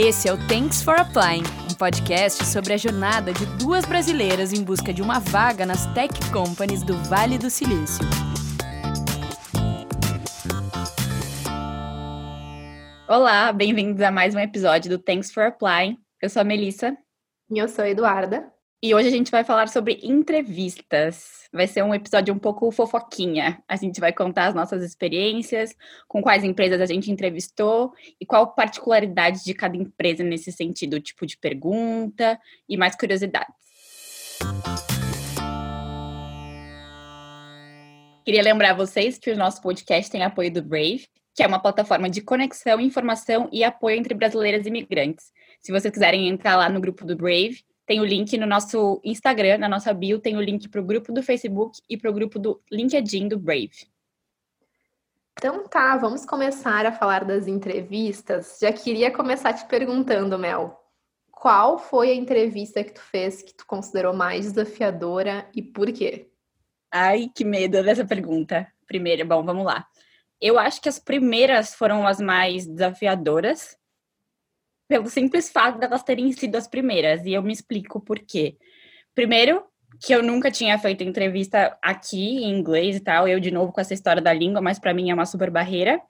Esse é o Thanks for Applying, um podcast sobre a jornada de duas brasileiras em busca de uma vaga nas tech companies do Vale do Silício. Olá, bem-vindos a mais um episódio do Thanks for Applying. Eu sou a Melissa. E eu sou a Eduarda. E hoje a gente vai falar sobre entrevistas. Vai ser um episódio um pouco fofoquinha. A gente vai contar as nossas experiências, com quais empresas a gente entrevistou e qual particularidade de cada empresa nesse sentido, tipo de pergunta e mais curiosidades. Queria lembrar vocês que o nosso podcast tem apoio do Brave, que é uma plataforma de conexão, informação e apoio entre brasileiras e imigrantes. Se vocês quiserem entrar lá no grupo do Brave, tem o link no nosso Instagram, na nossa bio, tem o link para o grupo do Facebook e para o grupo do LinkedIn do Brave. Então tá, vamos começar a falar das entrevistas. Já queria começar te perguntando, Mel, qual foi a entrevista que tu fez que tu considerou mais desafiadora e por quê? Ai, que medo dessa pergunta. Primeiro, bom, vamos lá. Eu acho que as primeiras foram as mais desafiadoras, pelo simples fato delas terem sido as primeiras, e eu me explico por quê. Primeiro, que eu nunca tinha feito entrevista aqui em inglês e tal, eu de novo com essa história da língua, mas para mim é uma super barreira.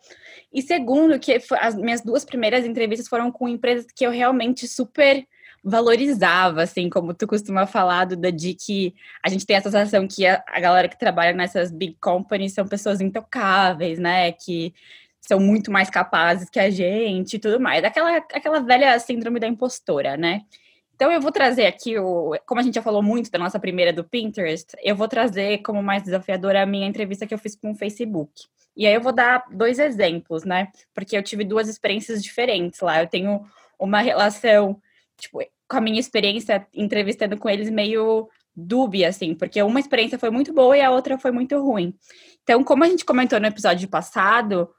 E segundo, que as minhas duas primeiras entrevistas foram com empresas que eu realmente super valorizava, assim, como tu costuma falar, Duda, de que a gente tem a sensação que a, a galera que trabalha nessas big companies são pessoas intocáveis, né, que são muito mais capazes que a gente e tudo mais. Aquela, aquela velha síndrome da impostora, né? Então eu vou trazer aqui o, como a gente já falou muito da nossa primeira do Pinterest, eu vou trazer como mais desafiadora a minha entrevista que eu fiz com o Facebook. E aí eu vou dar dois exemplos, né? Porque eu tive duas experiências diferentes lá. Eu tenho uma relação, tipo, com a minha experiência entrevistando com eles meio dúbia, assim, porque uma experiência foi muito boa e a outra foi muito ruim. Então, como a gente comentou no episódio passado,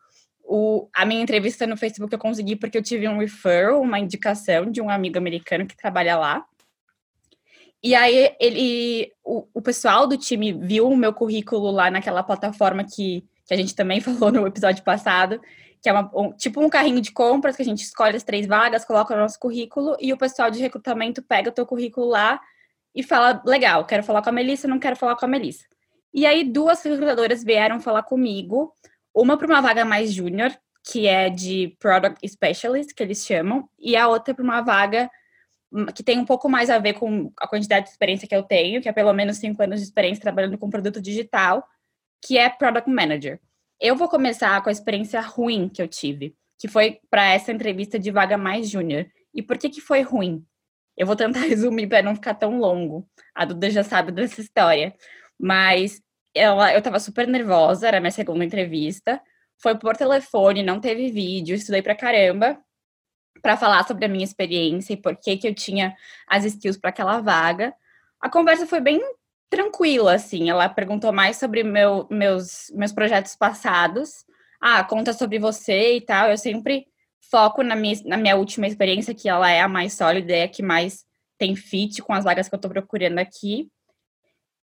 o, a minha entrevista no Facebook eu consegui porque eu tive um referral, uma indicação de um amigo americano que trabalha lá. E aí ele, o, o pessoal do time viu o meu currículo lá naquela plataforma que, que a gente também falou no episódio passado, que é uma, um, tipo um carrinho de compras que a gente escolhe as três vagas, coloca o nosso currículo e o pessoal de recrutamento pega o teu currículo lá e fala, legal, quero falar com a Melissa, não quero falar com a Melissa. E aí duas recrutadoras vieram falar comigo, uma para uma vaga mais júnior, que é de Product Specialist, que eles chamam, e a outra para uma vaga hum, que tem um pouco mais a ver com a quantidade de experiência que eu tenho, que é pelo menos cinco anos de experiência trabalhando com produto digital, que é Product Manager. Eu vou começar com a experiência ruim que eu tive, que foi para essa entrevista de vaga mais júnior. E por que que foi ruim? Eu vou tentar resumir para não ficar tão longo. A Duda já sabe dessa história. Mas ela, eu tava super nervosa, era minha segunda entrevista. Foi por telefone, não teve vídeo, estudei pra caramba para falar sobre a minha experiência e por que que eu tinha as skills para aquela vaga. A conversa foi bem tranquila, assim. Ela perguntou mais sobre meu, meus, meus projetos passados. Ah, conta sobre você e tal. Eu sempre foco na minha, na minha última experiência, que ela é a mais sólida, é a que mais tem fit com as vagas que eu estou procurando aqui.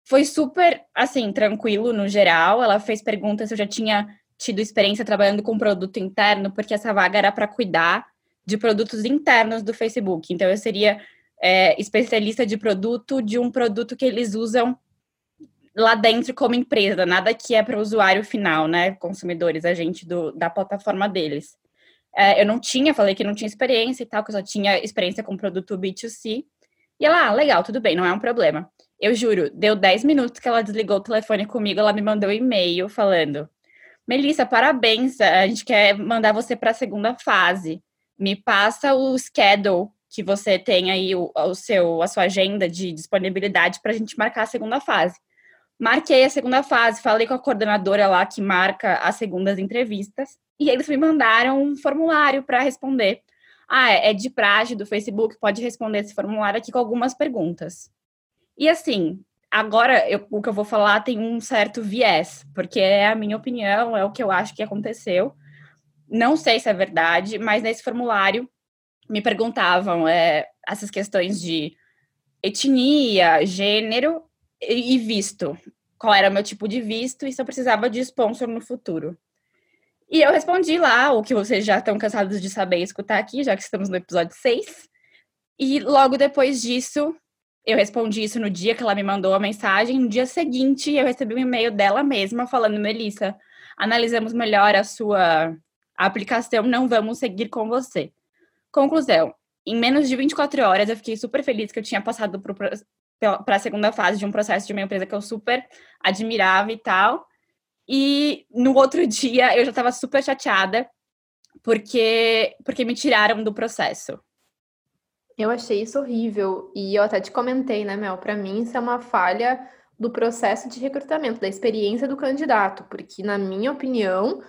Foi super, assim, tranquilo no geral. Ela fez perguntas se eu já tinha tido experiência trabalhando com produto interno, porque essa vaga era para cuidar de produtos internos do Facebook. Então, eu seria é, especialista de produto de um produto que eles usam lá dentro como empresa, nada que é para o usuário final, né? Consumidores, a gente do, da plataforma deles. É, eu não tinha, falei que não tinha experiência e tal, que eu só tinha experiência com produto B2C. E ela, ah, legal, tudo bem, não é um problema. Eu juro, deu 10 minutos que ela desligou o telefone comigo, ela me mandou um e-mail falando: Melissa, parabéns, a gente quer mandar você para a segunda fase. Me passa o schedule que você tem aí, o, o seu, a sua agenda de disponibilidade para a gente marcar a segunda fase. Marquei a segunda fase, falei com a coordenadora lá que marca as segundas entrevistas, e eles me mandaram um formulário para responder. Ah, é de praxe do Facebook, pode responder esse formulário aqui com algumas perguntas. E assim, agora eu, o que eu vou falar tem um certo viés, porque é a minha opinião, é o que eu acho que aconteceu. Não sei se é verdade, mas nesse formulário me perguntavam é, essas questões de etnia, gênero e visto. Qual era o meu tipo de visto e se eu precisava de sponsor no futuro. E eu respondi lá o que vocês já estão cansados de saber e escutar aqui, já que estamos no episódio 6. E logo depois disso, eu respondi isso no dia que ela me mandou a mensagem. No dia seguinte, eu recebi um e-mail dela mesma falando: Melissa, analisamos melhor a sua aplicação, não vamos seguir com você. Conclusão: em menos de 24 horas, eu fiquei super feliz que eu tinha passado para a segunda fase de um processo de uma empresa que eu super admirava e tal. E no outro dia, eu já estava super chateada porque, porque me tiraram do processo. Eu achei isso horrível. E eu até te comentei, né, Mel? Para mim, isso é uma falha do processo de recrutamento, da experiência do candidato, porque, na minha opinião,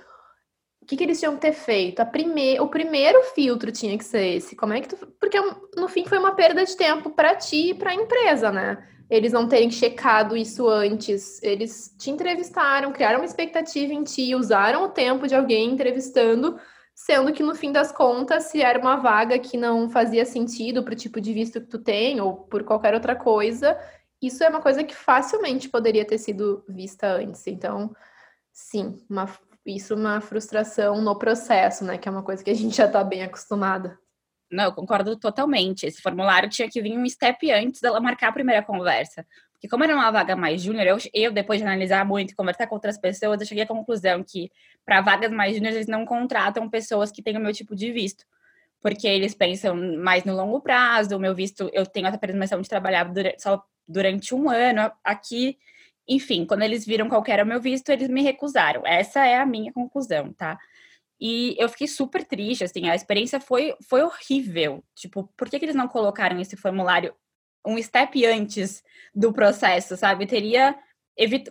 o que, que eles tinham que ter feito? Prime... O primeiro filtro tinha que ser esse. Como é que tu... Porque no fim foi uma perda de tempo para ti e para a empresa, né? Eles não terem checado isso antes. Eles te entrevistaram, criaram uma expectativa em ti, usaram o tempo de alguém entrevistando sendo que no fim das contas, se era uma vaga que não fazia sentido para o tipo de visto que tu tem ou por qualquer outra coisa, isso é uma coisa que facilmente poderia ter sido vista antes. Então, sim, uma, isso é uma frustração no processo, né? Que é uma coisa que a gente já está bem acostumada. Não, eu concordo totalmente. Esse formulário tinha que vir um step antes dela marcar a primeira conversa. Porque como era uma vaga mais júnior, eu, eu, depois de analisar muito e conversar com outras pessoas, eu cheguei à conclusão que para vagas mais júnior eles não contratam pessoas que têm o meu tipo de visto. Porque eles pensam mais no longo prazo, o meu visto, eu tenho essa permissão de trabalhar durante, só durante um ano aqui. Enfim, quando eles viram qual era o meu visto, eles me recusaram. Essa é a minha conclusão, tá? E eu fiquei super triste, assim, a experiência foi, foi horrível. Tipo, por que, que eles não colocaram esse formulário um step antes do processo, sabe? Teria,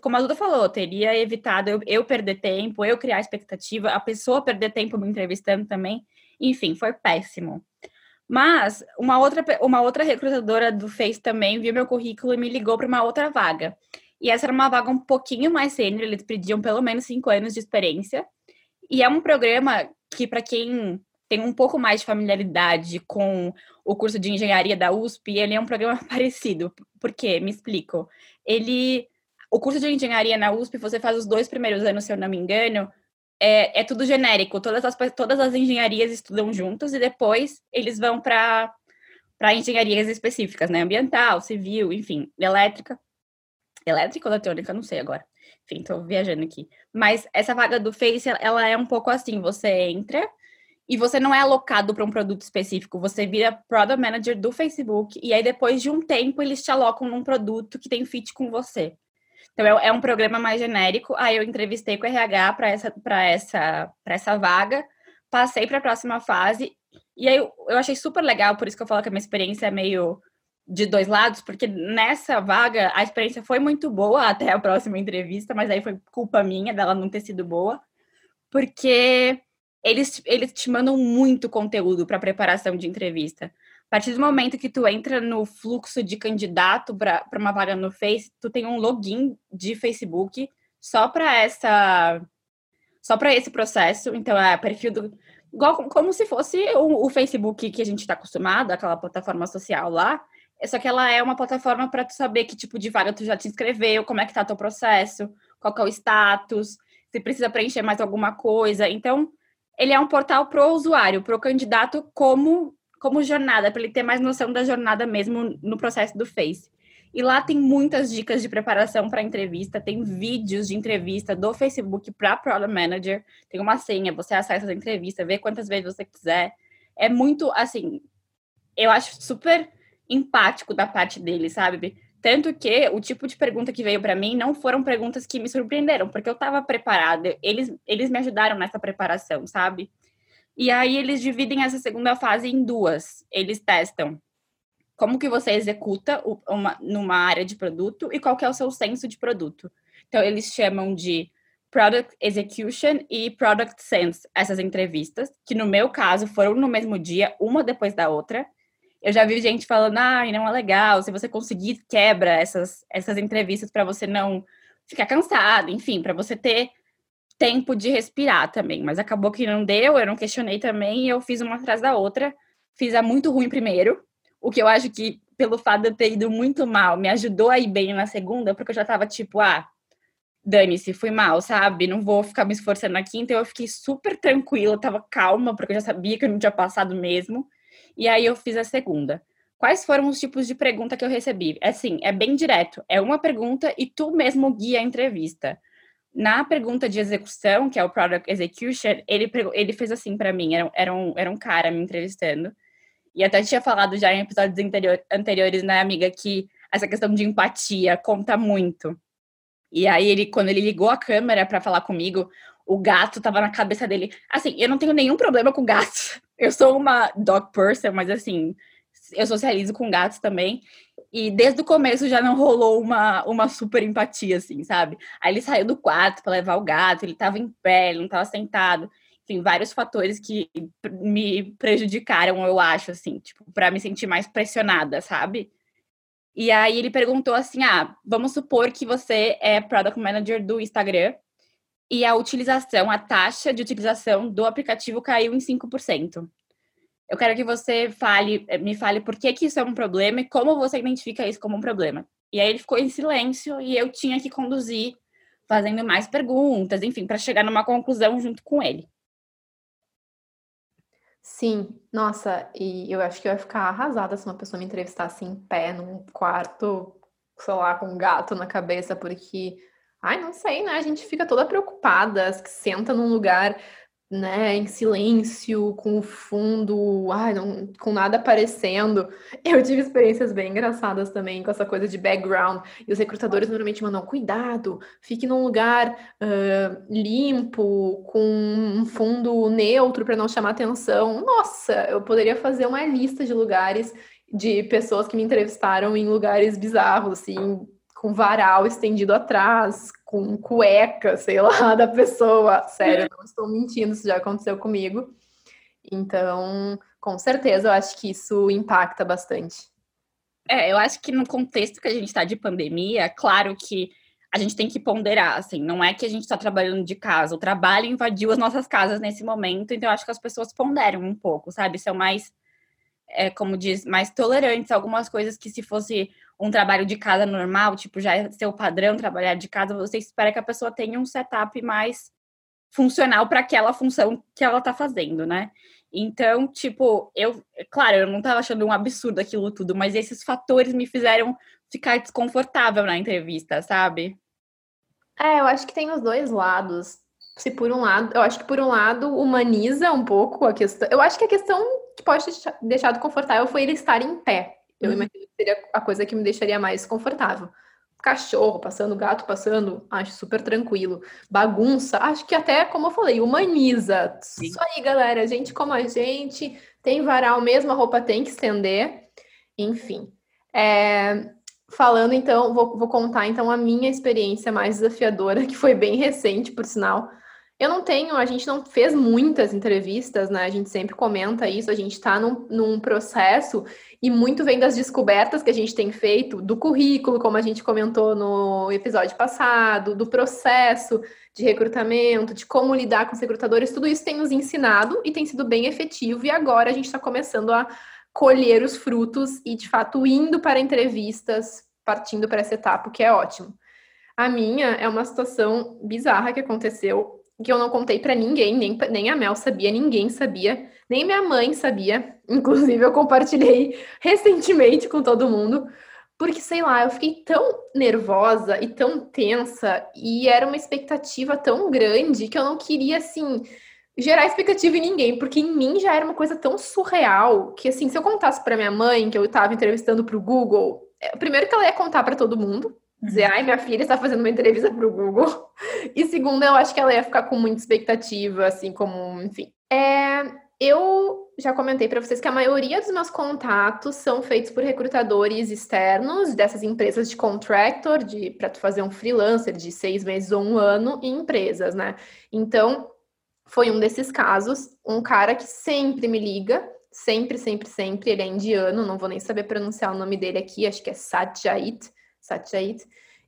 como a Duda falou, teria evitado eu, eu perder tempo, eu criar expectativa, a pessoa perder tempo me entrevistando também. Enfim, foi péssimo. Mas uma outra, uma outra recrutadora do Face também viu meu currículo e me ligou para uma outra vaga. E essa era uma vaga um pouquinho mais sênior, eles pediam pelo menos cinco anos de experiência. E é um programa que, para quem tem um pouco mais de familiaridade com o curso de engenharia da USP, ele é um programa parecido. Por quê? Me explico. Ele, o curso de engenharia na USP, você faz os dois primeiros anos, se eu não me engano, é, é tudo genérico. Todas as, todas as engenharias estudam juntos e depois eles vão para engenharias específicas, né? Ambiental, civil, enfim, elétrica. Elétrica ou eletrônica? Não sei agora. Enfim, tô viajando aqui. Mas essa vaga do Face, ela é um pouco assim, você entra, e você não é alocado para um produto específico, você vira product manager do Facebook e aí depois de um tempo eles te alocam num produto que tem fit com você. Então é, é um programa mais genérico. Aí eu entrevistei com o RH para essa para essa para essa vaga, passei para a próxima fase e aí eu, eu achei super legal, por isso que eu falo que a minha experiência é meio de dois lados, porque nessa vaga a experiência foi muito boa até a próxima entrevista, mas aí foi culpa minha dela não ter sido boa, porque eles, eles te mandam muito conteúdo para preparação de entrevista. A partir do momento que tu entra no fluxo de candidato para uma vaga no Face, tu tem um login de Facebook só para essa só para esse processo. Então é perfil do igual como se fosse o, o Facebook que a gente está acostumado, aquela plataforma social lá. Só que ela é uma plataforma para tu saber que tipo de vaga tu já te inscreveu, como é que tá teu processo, qual é o status, se precisa preencher mais alguma coisa. Então, ele é um portal pro usuário, pro candidato como como jornada, para ele ter mais noção da jornada mesmo no processo do Face. E lá tem muitas dicas de preparação para entrevista, tem vídeos de entrevista do Facebook para Product Manager, tem uma senha, você acessa a entrevista, vê quantas vezes você quiser. É muito assim, eu acho super empático da parte dele, sabe? Tanto que o tipo de pergunta que veio para mim não foram perguntas que me surpreenderam, porque eu estava preparada. Eles, eles me ajudaram nessa preparação, sabe? E aí eles dividem essa segunda fase em duas. Eles testam como que você executa uma, numa área de produto e qual que é o seu senso de produto. Então eles chamam de Product Execution e Product Sense essas entrevistas, que no meu caso foram no mesmo dia, uma depois da outra. Eu já vi gente falando, ah, não é legal, se você conseguir, quebra essas, essas entrevistas para você não ficar cansado, enfim, para você ter tempo de respirar também. Mas acabou que não deu, eu não questionei também, eu fiz uma atrás da outra. Fiz a muito ruim primeiro, o que eu acho que, pelo fato de eu ter ido muito mal, me ajudou a ir bem na segunda, porque eu já tava tipo, ah, dane-se, fui mal, sabe? Não vou ficar me esforçando aqui. Então eu fiquei super tranquila, tava calma, porque eu já sabia que eu não tinha passado mesmo. E aí eu fiz a segunda. Quais foram os tipos de pergunta que eu recebi? É assim, é bem direto. É uma pergunta e tu mesmo guia a entrevista. Na pergunta de execução, que é o Product Execution, ele, ele fez assim para mim, era, era, um, era um cara me entrevistando. E até tinha falado já em episódios anterior, anteriores, né, amiga, que essa questão de empatia conta muito. E aí ele, quando ele ligou a câmera para falar comigo, o gato tava na cabeça dele. Assim, eu não tenho nenhum problema com gatos. Eu sou uma dog person, mas assim, eu socializo com gatos também. E desde o começo já não rolou uma, uma super empatia, assim, sabe? Aí ele saiu do quarto para levar o gato, ele tava em pé, ele não tava sentado. Enfim, vários fatores que me prejudicaram, eu acho, assim, tipo, para me sentir mais pressionada, sabe? E aí ele perguntou assim: ah, vamos supor que você é Product Manager do Instagram e a utilização, a taxa de utilização do aplicativo caiu em 5%. Eu quero que você fale, eh, me fale por que, que isso é um problema e como você identifica isso como um problema. E aí ele ficou em silêncio e eu tinha que conduzir, fazendo mais perguntas, enfim, para chegar numa conclusão junto com ele. Sim, nossa, e eu acho que eu ia ficar arrasada se uma pessoa me entrevistasse em pé num quarto, sei lá, com um gato na cabeça, porque, ai, não sei, né? A gente fica toda preocupada, que senta num lugar né, em silêncio, com o fundo, ai, não, com nada aparecendo. Eu tive experiências bem engraçadas também com essa coisa de background. E os recrutadores normalmente mandam, cuidado, fique num lugar uh, limpo, com um fundo neutro para não chamar atenção. Nossa, eu poderia fazer uma lista de lugares de pessoas que me entrevistaram em lugares bizarros, assim, com varal estendido atrás, com cueca, sei lá, da pessoa. Sério, não estou mentindo, isso já aconteceu comigo. Então, com certeza, eu acho que isso impacta bastante. É, eu acho que no contexto que a gente está de pandemia, claro que a gente tem que ponderar, assim, não é que a gente está trabalhando de casa, o trabalho invadiu as nossas casas nesse momento, então eu acho que as pessoas ponderam um pouco, sabe? São mais, é, como diz, mais tolerantes algumas coisas que se fosse um trabalho de casa normal, tipo, já é seu padrão trabalhar de casa, você espera que a pessoa tenha um setup mais funcional para aquela função que ela tá fazendo, né? Então, tipo, eu, claro, eu não tava achando um absurdo aquilo tudo, mas esses fatores me fizeram ficar desconfortável na entrevista, sabe? É, eu acho que tem os dois lados. Se por um lado, eu acho que por um lado humaniza um pouco a questão. Eu acho que a questão que pode deixar deixado confortável foi ele estar em pé. Eu uhum. imagino que seria a coisa que me deixaria mais confortável. Cachorro passando, gato passando, acho super tranquilo. Bagunça, acho que até, como eu falei, humaniza. Sim. Isso aí, galera. Gente como a gente, tem varal mesmo, a roupa tem que estender. Enfim. É, falando então, vou, vou contar então a minha experiência mais desafiadora, que foi bem recente, por sinal. Eu não tenho, a gente não fez muitas entrevistas, né? A gente sempre comenta isso, a gente está num, num, processo e muito vem das descobertas que a gente tem feito do currículo, como a gente comentou no episódio passado, do processo de recrutamento, de como lidar com os recrutadores, tudo isso tem nos ensinado e tem sido bem efetivo, e agora a gente está começando a colher os frutos e, de fato, indo para entrevistas, partindo para essa etapa, o que é ótimo. A minha é uma situação bizarra que aconteceu que eu não contei para ninguém, nem, nem a Mel sabia, ninguém sabia, nem minha mãe sabia. Inclusive, eu compartilhei recentemente com todo mundo, porque sei lá, eu fiquei tão nervosa e tão tensa, e era uma expectativa tão grande que eu não queria, assim, gerar expectativa em ninguém, porque em mim já era uma coisa tão surreal que, assim, se eu contasse para minha mãe que eu estava entrevistando para o Google, é, primeiro que ela ia contar para todo mundo, dizer, ai, minha filha está fazendo uma entrevista para o Google. E segundo, eu acho que ela ia ficar com muita expectativa, assim, como, enfim. É, eu já comentei para vocês que a maioria dos meus contatos são feitos por recrutadores externos dessas empresas de contractor, de para tu fazer um freelancer de seis meses ou um ano em empresas, né? Então, foi um desses casos, um cara que sempre me liga, sempre, sempre, sempre. Ele é indiano, não vou nem saber pronunciar o nome dele aqui, acho que é Satyajit. Satyajit.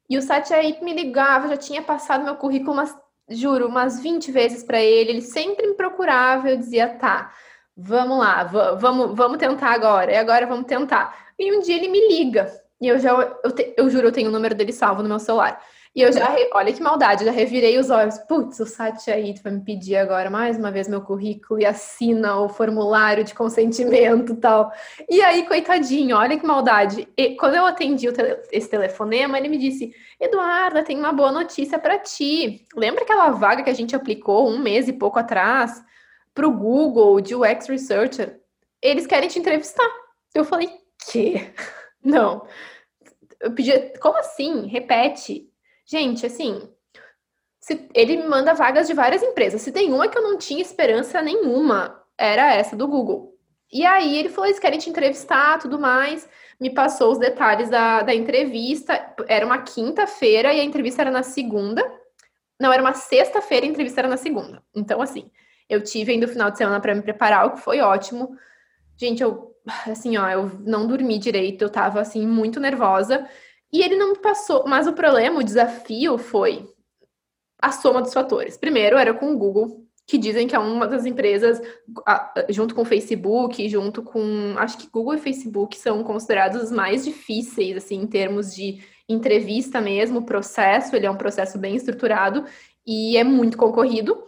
E o Satyajit me ligava, já tinha passado meu currículo, umas, juro, umas 20 vezes para ele. Ele sempre me procurava, eu dizia, tá, vamos lá, vamos, vamos tentar agora. E agora vamos tentar. E um dia ele me liga. E eu já, eu, te, eu juro, eu tenho o número dele salvo no meu celular. E eu já, olha que maldade, já revirei os olhos. Putz, o site aí vai me pedir agora mais uma vez meu currículo e assina o formulário de consentimento e tal. E aí, coitadinho, olha que maldade. E quando eu atendi tele, esse telefonema, ele me disse: Eduarda, tem uma boa notícia para ti. Lembra aquela vaga que a gente aplicou um mês e pouco atrás para o Google de UX Researcher? Eles querem te entrevistar. Eu falei: que? Não. Eu pedi, como assim? Repete. Gente, assim, se, ele me manda vagas de várias empresas. Se tem uma que eu não tinha esperança nenhuma, era essa do Google. E aí ele falou: eles querem te entrevistar, tudo mais. Me passou os detalhes da, da entrevista. Era uma quinta-feira e a entrevista era na segunda. Não, era uma sexta-feira e a entrevista era na segunda. Então, assim, eu tive ainda o final de semana para me preparar, o que foi ótimo. Gente, eu, assim, ó, eu não dormi direito, eu tava, assim, muito nervosa. E ele não passou, mas o problema, o desafio foi a soma dos fatores. Primeiro era com o Google, que dizem que é uma das empresas, junto com o Facebook, junto com. Acho que Google e Facebook são considerados os mais difíceis, assim, em termos de entrevista mesmo, processo, ele é um processo bem estruturado e é muito concorrido.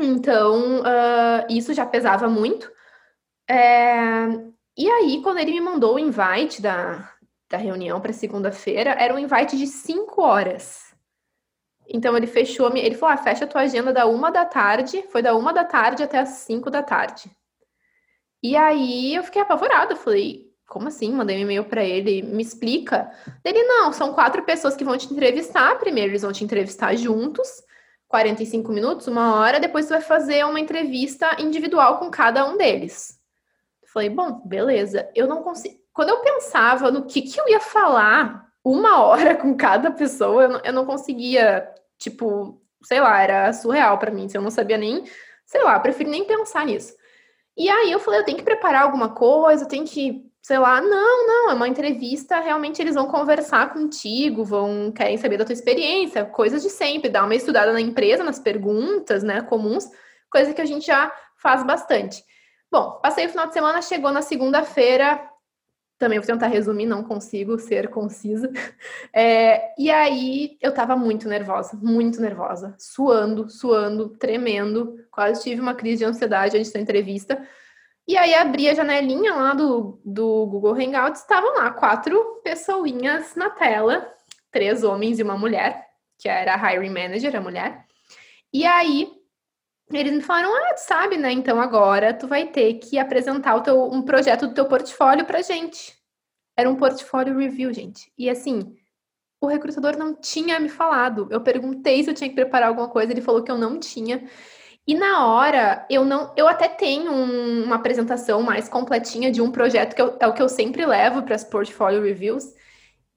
Então, uh, isso já pesava muito. É... E aí, quando ele me mandou o invite da, da reunião para segunda-feira era um invite de cinco horas. Então ele fechou, ele falou: ah, fecha a tua agenda da uma da tarde, foi da uma da tarde até as cinco da tarde. E aí eu fiquei apavorada, falei, como assim? Mandei um e-mail para ele, me explica. Ele, não, são quatro pessoas que vão te entrevistar. Primeiro eles vão te entrevistar juntos, 45 minutos, uma hora, depois você vai fazer uma entrevista individual com cada um deles. Falei, bom, beleza. Eu não consigo quando eu pensava no que, que eu ia falar uma hora com cada pessoa, eu não, eu não conseguia, tipo, sei lá, era surreal para mim. Eu não sabia nem, sei lá, prefiro nem pensar nisso. E aí eu falei, eu tenho que preparar alguma coisa, eu tenho que, sei lá, não, não, é uma entrevista, realmente eles vão conversar contigo, vão querem saber da tua experiência, coisas de sempre, dar uma estudada na empresa, nas perguntas, né, comuns, coisa que a gente já faz bastante. Bom, passei o final de semana, chegou na segunda-feira, também vou tentar resumir, não consigo ser concisa. É, e aí eu tava muito nervosa, muito nervosa, suando, suando, tremendo, quase tive uma crise de ansiedade antes da entrevista. E aí abri a janelinha lá do, do Google Hangouts, estavam lá quatro pessoinhas na tela, três homens e uma mulher, que era a hiring manager, a mulher. E aí eles me falaram: "Ah, tu sabe, né? Então agora tu vai ter que apresentar o teu, um projeto do teu portfólio pra gente". Era um portfólio review, gente. E assim, o recrutador não tinha me falado. Eu perguntei se eu tinha que preparar alguma coisa, ele falou que eu não tinha. E na hora, eu não, eu até tenho um, uma apresentação mais completinha de um projeto que eu, é o que eu sempre levo para as portfólio reviews.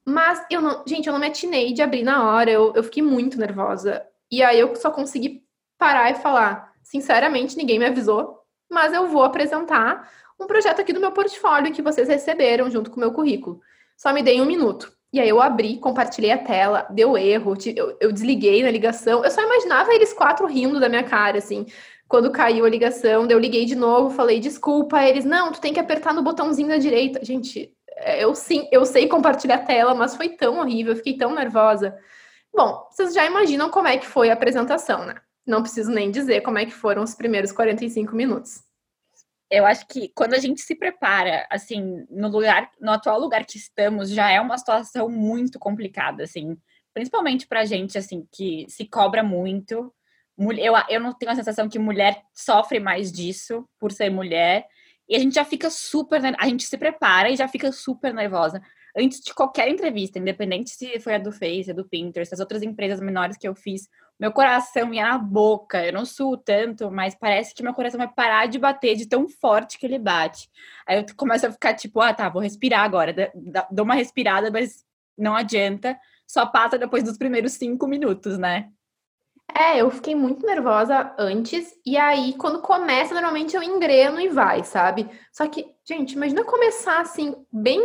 Mas eu não, gente, eu não me atinei de abrir na hora, eu, eu fiquei muito nervosa. E aí eu só consegui parar e falar, sinceramente, ninguém me avisou, mas eu vou apresentar um projeto aqui do meu portfólio que vocês receberam junto com o meu currículo. Só me dei um minuto. E aí eu abri, compartilhei a tela, deu erro, eu, eu desliguei na ligação. Eu só imaginava eles quatro rindo da minha cara, assim. Quando caiu a ligação, eu liguei de novo, falei, desculpa, eles, não, tu tem que apertar no botãozinho da direita. Gente, é, eu sim, eu sei compartilhar a tela, mas foi tão horrível, eu fiquei tão nervosa. Bom, vocês já imaginam como é que foi a apresentação, né? Não preciso nem dizer como é que foram os primeiros 45 minutos. Eu acho que quando a gente se prepara, assim, no lugar, no atual lugar que estamos, já é uma situação muito complicada, assim, principalmente pra gente, assim, que se cobra muito. Eu, eu não tenho a sensação que mulher sofre mais disso por ser mulher. E a gente já fica super. A gente se prepara e já fica super nervosa antes de qualquer entrevista, independente se foi a do Face, a do Pinterest, as outras empresas menores que eu fiz, meu coração ia na boca. Eu não suo tanto, mas parece que meu coração vai parar de bater de tão forte que ele bate. Aí eu começo a ficar tipo, ah, tá, vou respirar agora. Dou uma respirada, mas não adianta. Só passa depois dos primeiros cinco minutos, né? É, eu fiquei muito nervosa antes, e aí, quando começa, normalmente eu engreno e vai, sabe? Só que, gente, imagina começar assim, bem,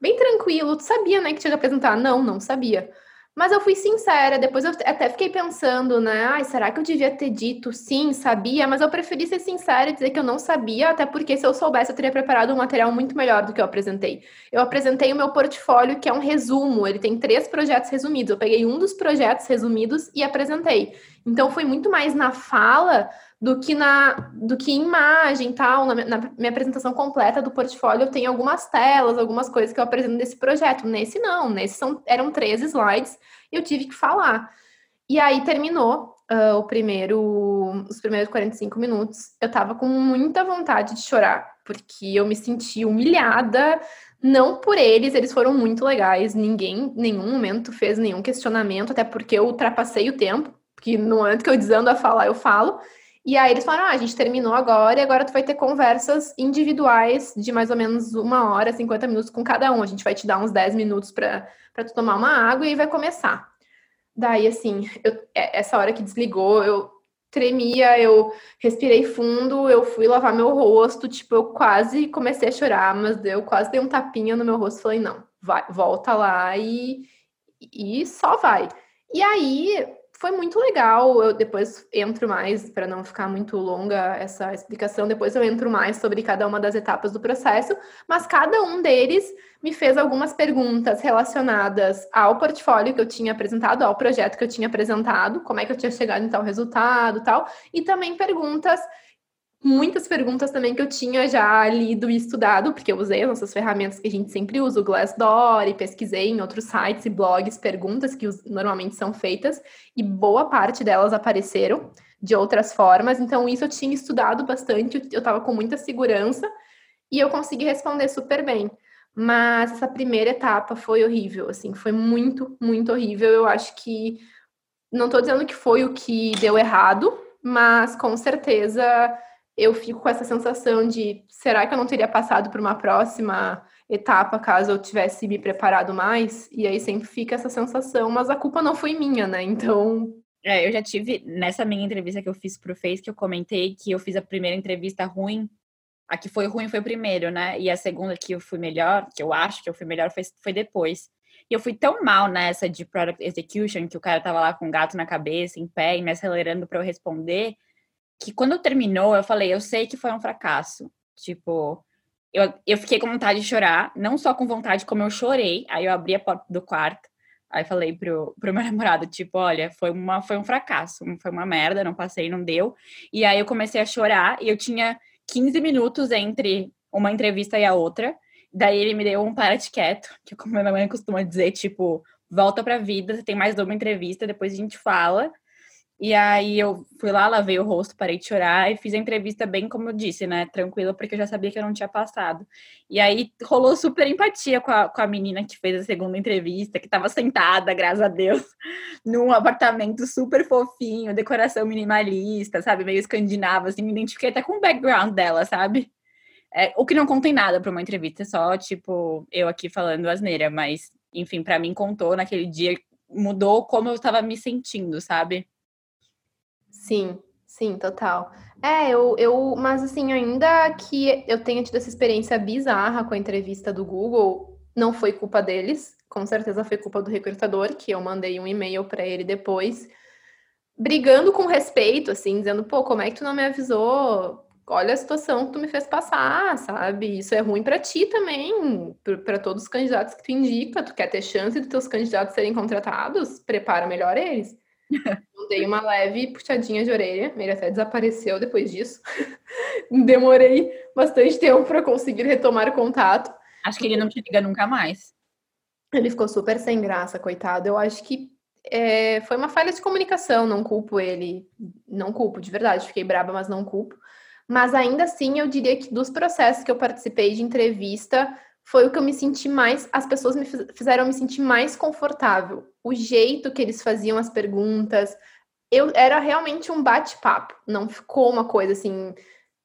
bem tranquilo. Tu sabia, né, que tinha que apresentar? Não, não sabia. Mas eu fui sincera, depois eu até fiquei pensando, né? Ai, será que eu devia ter dito sim, sabia? Mas eu preferi ser sincera e dizer que eu não sabia, até porque se eu soubesse, eu teria preparado um material muito melhor do que eu apresentei. Eu apresentei o meu portfólio, que é um resumo, ele tem três projetos resumidos. Eu peguei um dos projetos resumidos e apresentei. Então foi muito mais na fala do que na do que em imagem tal. Na, na, minha apresentação completa do portfólio eu tenho algumas telas, algumas coisas que eu apresento desse projeto. Nesse não, nesse são, eram três slides e eu tive que falar. E aí terminou uh, o primeiro, os primeiros 45 minutos. Eu tava com muita vontade de chorar, porque eu me senti humilhada, não por eles, eles foram muito legais, ninguém, nenhum momento fez nenhum questionamento, até porque eu ultrapassei o tempo, porque no momento que eu desando a falar, eu falo. E aí eles falaram: ah, a gente terminou agora e agora tu vai ter conversas individuais de mais ou menos uma hora, 50 minutos com cada um. A gente vai te dar uns 10 minutos para tu tomar uma água e vai começar. Daí, assim, eu, é, essa hora que desligou, eu tremia, eu respirei fundo, eu fui lavar meu rosto, tipo, eu quase comecei a chorar, mas eu quase dei um tapinha no meu rosto falei, não, vai, volta lá e, e só vai. E aí, foi muito legal. Eu depois entro mais, para não ficar muito longa essa explicação, depois eu entro mais sobre cada uma das etapas do processo, mas cada um deles me fez algumas perguntas relacionadas ao portfólio que eu tinha apresentado, ao projeto que eu tinha apresentado, como é que eu tinha chegado em tal resultado, tal, e também perguntas muitas perguntas também que eu tinha já lido e estudado, porque eu usei as nossas ferramentas que a gente sempre usa, o Glassdoor, e pesquisei em outros sites e blogs perguntas que normalmente são feitas, e boa parte delas apareceram de outras formas, então isso eu tinha estudado bastante, eu estava com muita segurança, e eu consegui responder super bem. Mas essa primeira etapa foi horrível, assim, foi muito, muito horrível. Eu acho que não estou dizendo que foi o que deu errado, mas com certeza eu fico com essa sensação de será que eu não teria passado por uma próxima etapa caso eu tivesse me preparado mais? E aí sempre fica essa sensação, mas a culpa não foi minha, né? Então. É, eu já tive, nessa minha entrevista que eu fiz pro Face, que eu comentei que eu fiz a primeira entrevista ruim. A que foi ruim foi o primeiro, né? E a segunda que eu fui melhor, que eu acho que eu fui melhor, foi, foi depois. E eu fui tão mal nessa de Product Execution, que o cara tava lá com um gato na cabeça, em pé, e me acelerando para eu responder, que quando terminou, eu falei, eu sei que foi um fracasso. Tipo, eu, eu fiquei com vontade de chorar, não só com vontade, como eu chorei. Aí eu abri a porta do quarto, aí falei pro, pro meu namorado, tipo, olha, foi, uma, foi um fracasso, foi uma merda, não passei, não deu. E aí eu comecei a chorar e eu tinha 15 minutos entre uma entrevista e a outra. Daí ele me deu um para quieto, que como minha mãe costuma dizer, tipo, volta pra vida, você tem mais uma entrevista, depois a gente fala. E aí eu fui lá, lavei o rosto, parei de chorar e fiz a entrevista bem como eu disse, né? Tranquila, porque eu já sabia que eu não tinha passado. E aí rolou super empatia com a, com a menina que fez a segunda entrevista, que estava sentada, graças a Deus, num apartamento super fofinho, decoração minimalista, sabe? Meio escandinava, assim, me identifiquei até com o background dela, sabe? É, o que não contém nada para uma entrevista, só, tipo, eu aqui falando asneira, mas, enfim, para mim contou naquele dia, mudou como eu estava me sentindo, sabe? Sim, sim, total. É, eu, eu, mas assim, ainda que eu tenha tido essa experiência bizarra com a entrevista do Google, não foi culpa deles, com certeza foi culpa do recrutador, que eu mandei um e-mail para ele depois, brigando com respeito, assim, dizendo, pô, como é que tu não me avisou? Olha a situação que tu me fez passar, sabe? Isso é ruim para ti também, para todos os candidatos que tu indica, tu quer ter chance de teus candidatos serem contratados, prepara melhor eles. Dei uma leve puxadinha de orelha, ele até desapareceu depois disso. Demorei bastante tempo para conseguir retomar o contato. Acho que ele não te liga nunca mais. Ele ficou super sem graça, coitado. Eu acho que é, foi uma falha de comunicação, não culpo ele. Não culpo, de verdade. Fiquei braba, mas não culpo. Mas ainda assim, eu diria que dos processos que eu participei de entrevista, foi o que eu me senti mais, as pessoas me fizeram me sentir mais confortável. O jeito que eles faziam as perguntas, eu era realmente um bate-papo, não ficou uma coisa assim,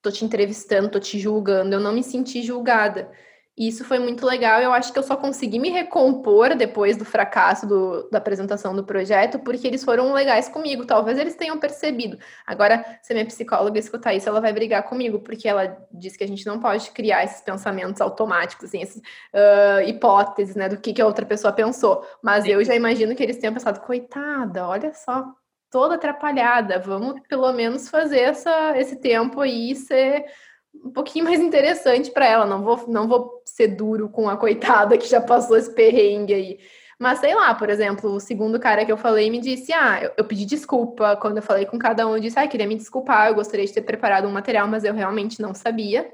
tô te entrevistando, tô te julgando, eu não me senti julgada. E isso foi muito legal. Eu acho que eu só consegui me recompor depois do fracasso do, da apresentação do projeto, porque eles foram legais comigo. Talvez eles tenham percebido. Agora, se a minha psicóloga escutar isso, ela vai brigar comigo, porque ela diz que a gente não pode criar esses pensamentos automáticos, assim, essas uh, hipóteses, né, do que, que a outra pessoa pensou. Mas Sim. eu já imagino que eles tenham pensado, coitada, olha só, toda atrapalhada. Vamos pelo menos fazer essa, esse tempo aí ser um pouquinho mais interessante para ela. Não vou, não vou ser duro com a coitada que já passou esse perrengue aí. Mas sei lá, por exemplo, o segundo cara que eu falei me disse: Ah, eu, eu pedi desculpa. Quando eu falei com cada um, eu disse: Ah, queria me desculpar, eu gostaria de ter preparado um material, mas eu realmente não sabia.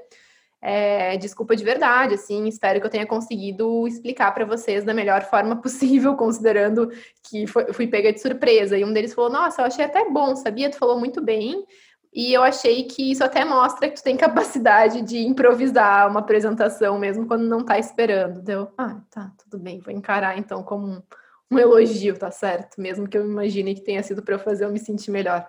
É, desculpa de verdade, assim, espero que eu tenha conseguido explicar para vocês da melhor forma possível, considerando que foi, fui pega de surpresa. E um deles falou: Nossa, eu achei até bom, sabia? Tu falou muito bem. E eu achei que isso até mostra que tu tem capacidade de improvisar uma apresentação mesmo quando não tá esperando. Deu, ah, tá, tudo bem, vou encarar então como um, um elogio, tá certo? Mesmo que eu imagine que tenha sido para eu fazer eu me sentir melhor.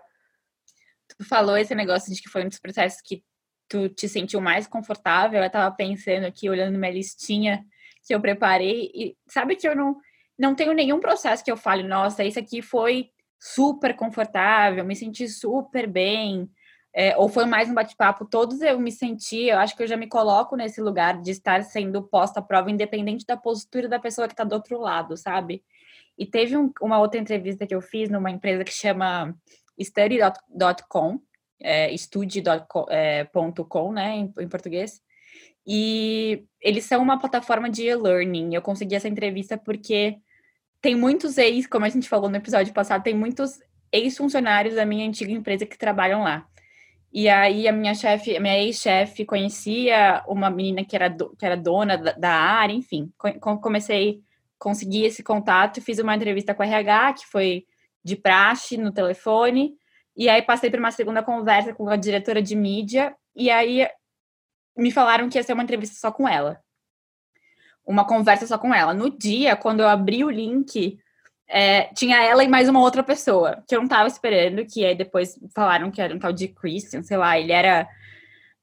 Tu falou esse negócio de que foi um dos processos que tu te sentiu mais confortável. Eu tava pensando aqui, olhando minha listinha que eu preparei, e sabe que eu não, não tenho nenhum processo que eu fale, nossa, esse aqui foi super confortável, me senti super bem, é, ou foi mais um bate-papo, todos eu me senti, eu acho que eu já me coloco nesse lugar de estar sendo posta à prova, independente da postura da pessoa que está do outro lado, sabe? E teve um, uma outra entrevista que eu fiz numa empresa que chama study.com, é, estude.com, é, né, em, em português, e eles são uma plataforma de e-learning. Eu consegui essa entrevista porque tem muitos ex, como a gente falou no episódio passado, tem muitos ex-funcionários da minha antiga empresa que trabalham lá. E aí a minha chefe, a minha ex-chefe conhecia uma menina que era, do, que era dona da, da área, enfim. comecei, consegui esse contato, fiz uma entrevista com a RH, que foi de praxe no telefone, e aí passei por uma segunda conversa com a diretora de mídia, e aí me falaram que ia ser uma entrevista só com ela uma conversa só com ela. No dia, quando eu abri o link, é, tinha ela e mais uma outra pessoa, que eu não tava esperando, que aí depois falaram que era um tal de Christian, sei lá, ele era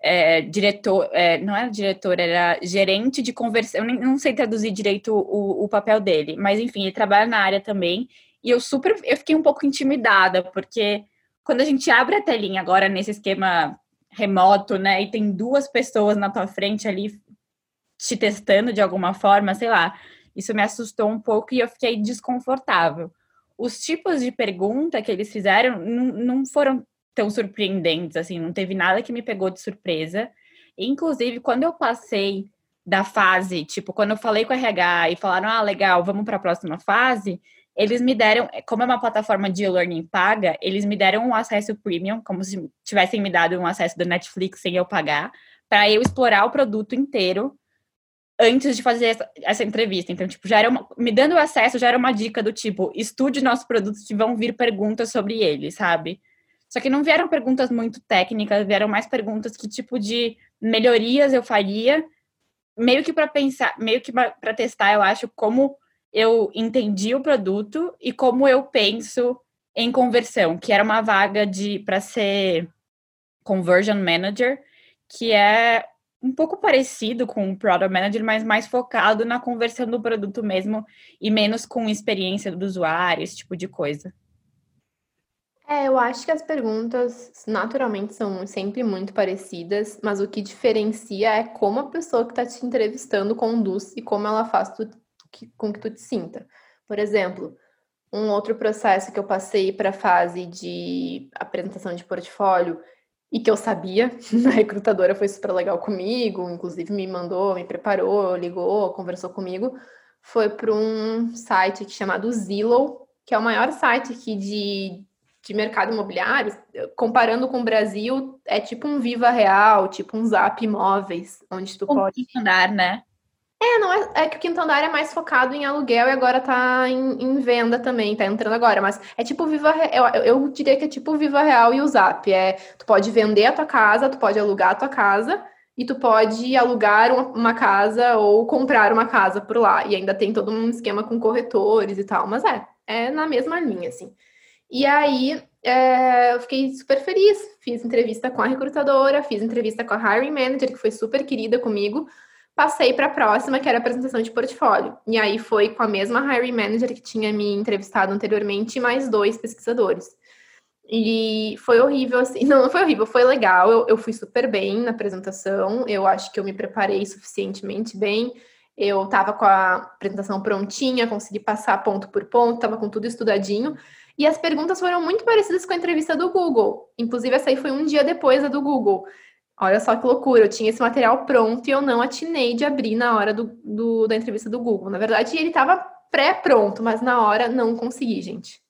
é, diretor, é, não era diretor, era gerente de conversão, eu não sei traduzir direito o, o papel dele, mas enfim, ele trabalha na área também, e eu super, eu fiquei um pouco intimidada, porque quando a gente abre a telinha agora nesse esquema remoto, né, e tem duas pessoas na tua frente ali te testando de alguma forma, sei lá. Isso me assustou um pouco e eu fiquei desconfortável. Os tipos de pergunta que eles fizeram não foram tão surpreendentes, assim, não teve nada que me pegou de surpresa. Inclusive, quando eu passei da fase, tipo, quando eu falei com a RH e falaram, ah, legal, vamos para a próxima fase, eles me deram, como é uma plataforma de learning paga, eles me deram um acesso premium, como se tivessem me dado um acesso do Netflix sem eu pagar, para eu explorar o produto inteiro antes de fazer essa, essa, entrevista. Então, tipo, já era uma, me dando acesso, já era uma dica do tipo, estude nossos produtos e vão vir perguntas sobre eles, sabe? Só que não vieram perguntas muito técnicas, vieram mais perguntas que tipo de melhorias eu faria, meio que para pensar, meio que para testar, eu acho, como eu entendi o produto e como eu penso em conversão, que era uma vaga de para ser conversion manager, que é um pouco parecido com o Product Manager, mas mais focado na conversão do produto mesmo e menos com experiência do usuário, esse tipo de coisa. É, eu acho que as perguntas naturalmente são sempre muito parecidas, mas o que diferencia é como a pessoa que está te entrevistando conduz e como ela faz tu, que, com que tu te sinta. Por exemplo, um outro processo que eu passei para a fase de apresentação de portfólio e que eu sabia. A recrutadora foi super legal comigo, inclusive me mandou, me preparou, ligou, conversou comigo. Foi para um site chamado Zillow, que é o maior site aqui de, de mercado imobiliário. Comparando com o Brasil, é tipo um Viva Real, tipo um Zap Imóveis, onde tu um pode. andar, né? É, não é, é que o quinto andar é mais focado em aluguel e agora tá em, em venda também, tá entrando agora, mas é tipo Viva eu, eu diria que é tipo Viva Real e o Zap, é, tu pode vender a tua casa, tu pode alugar a tua casa e tu pode alugar uma, casa ou comprar uma casa por lá, e ainda tem todo um esquema com corretores e tal, mas é, é na mesma linha, assim. E aí, é, eu fiquei super feliz, fiz entrevista com a recrutadora, fiz entrevista com a hiring manager, que foi super querida comigo, Passei para a próxima, que era a apresentação de portfólio. E aí foi com a mesma hiring manager que tinha me entrevistado anteriormente e mais dois pesquisadores. E foi horrível, assim. Não, não foi horrível, foi legal. Eu, eu fui super bem na apresentação. Eu acho que eu me preparei suficientemente bem. Eu estava com a apresentação prontinha, consegui passar ponto por ponto, estava com tudo estudadinho. E as perguntas foram muito parecidas com a entrevista do Google. Inclusive, essa aí foi um dia depois da do Google. Olha só que loucura, eu tinha esse material pronto e eu não atinei de abrir na hora do, do da entrevista do Google. Na verdade, ele estava pré-pronto, mas na hora não consegui, gente.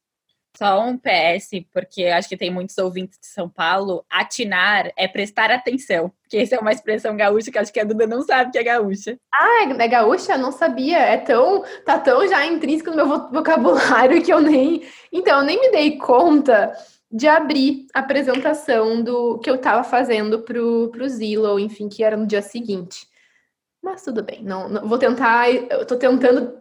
Só um PS, porque acho que tem muitos ouvintes de São Paulo. Atinar é prestar atenção, porque essa é uma expressão gaúcha que acho que a Duda não sabe que é gaúcha. Ah, é, é gaúcha? Não sabia. É tão, tá tão já intrínseco no meu vocabulário que eu nem. Então, eu nem me dei conta de abrir a apresentação do que eu estava fazendo pro, pro Zillow, enfim, que era no dia seguinte. Mas tudo bem, não, não vou tentar, eu tô tentando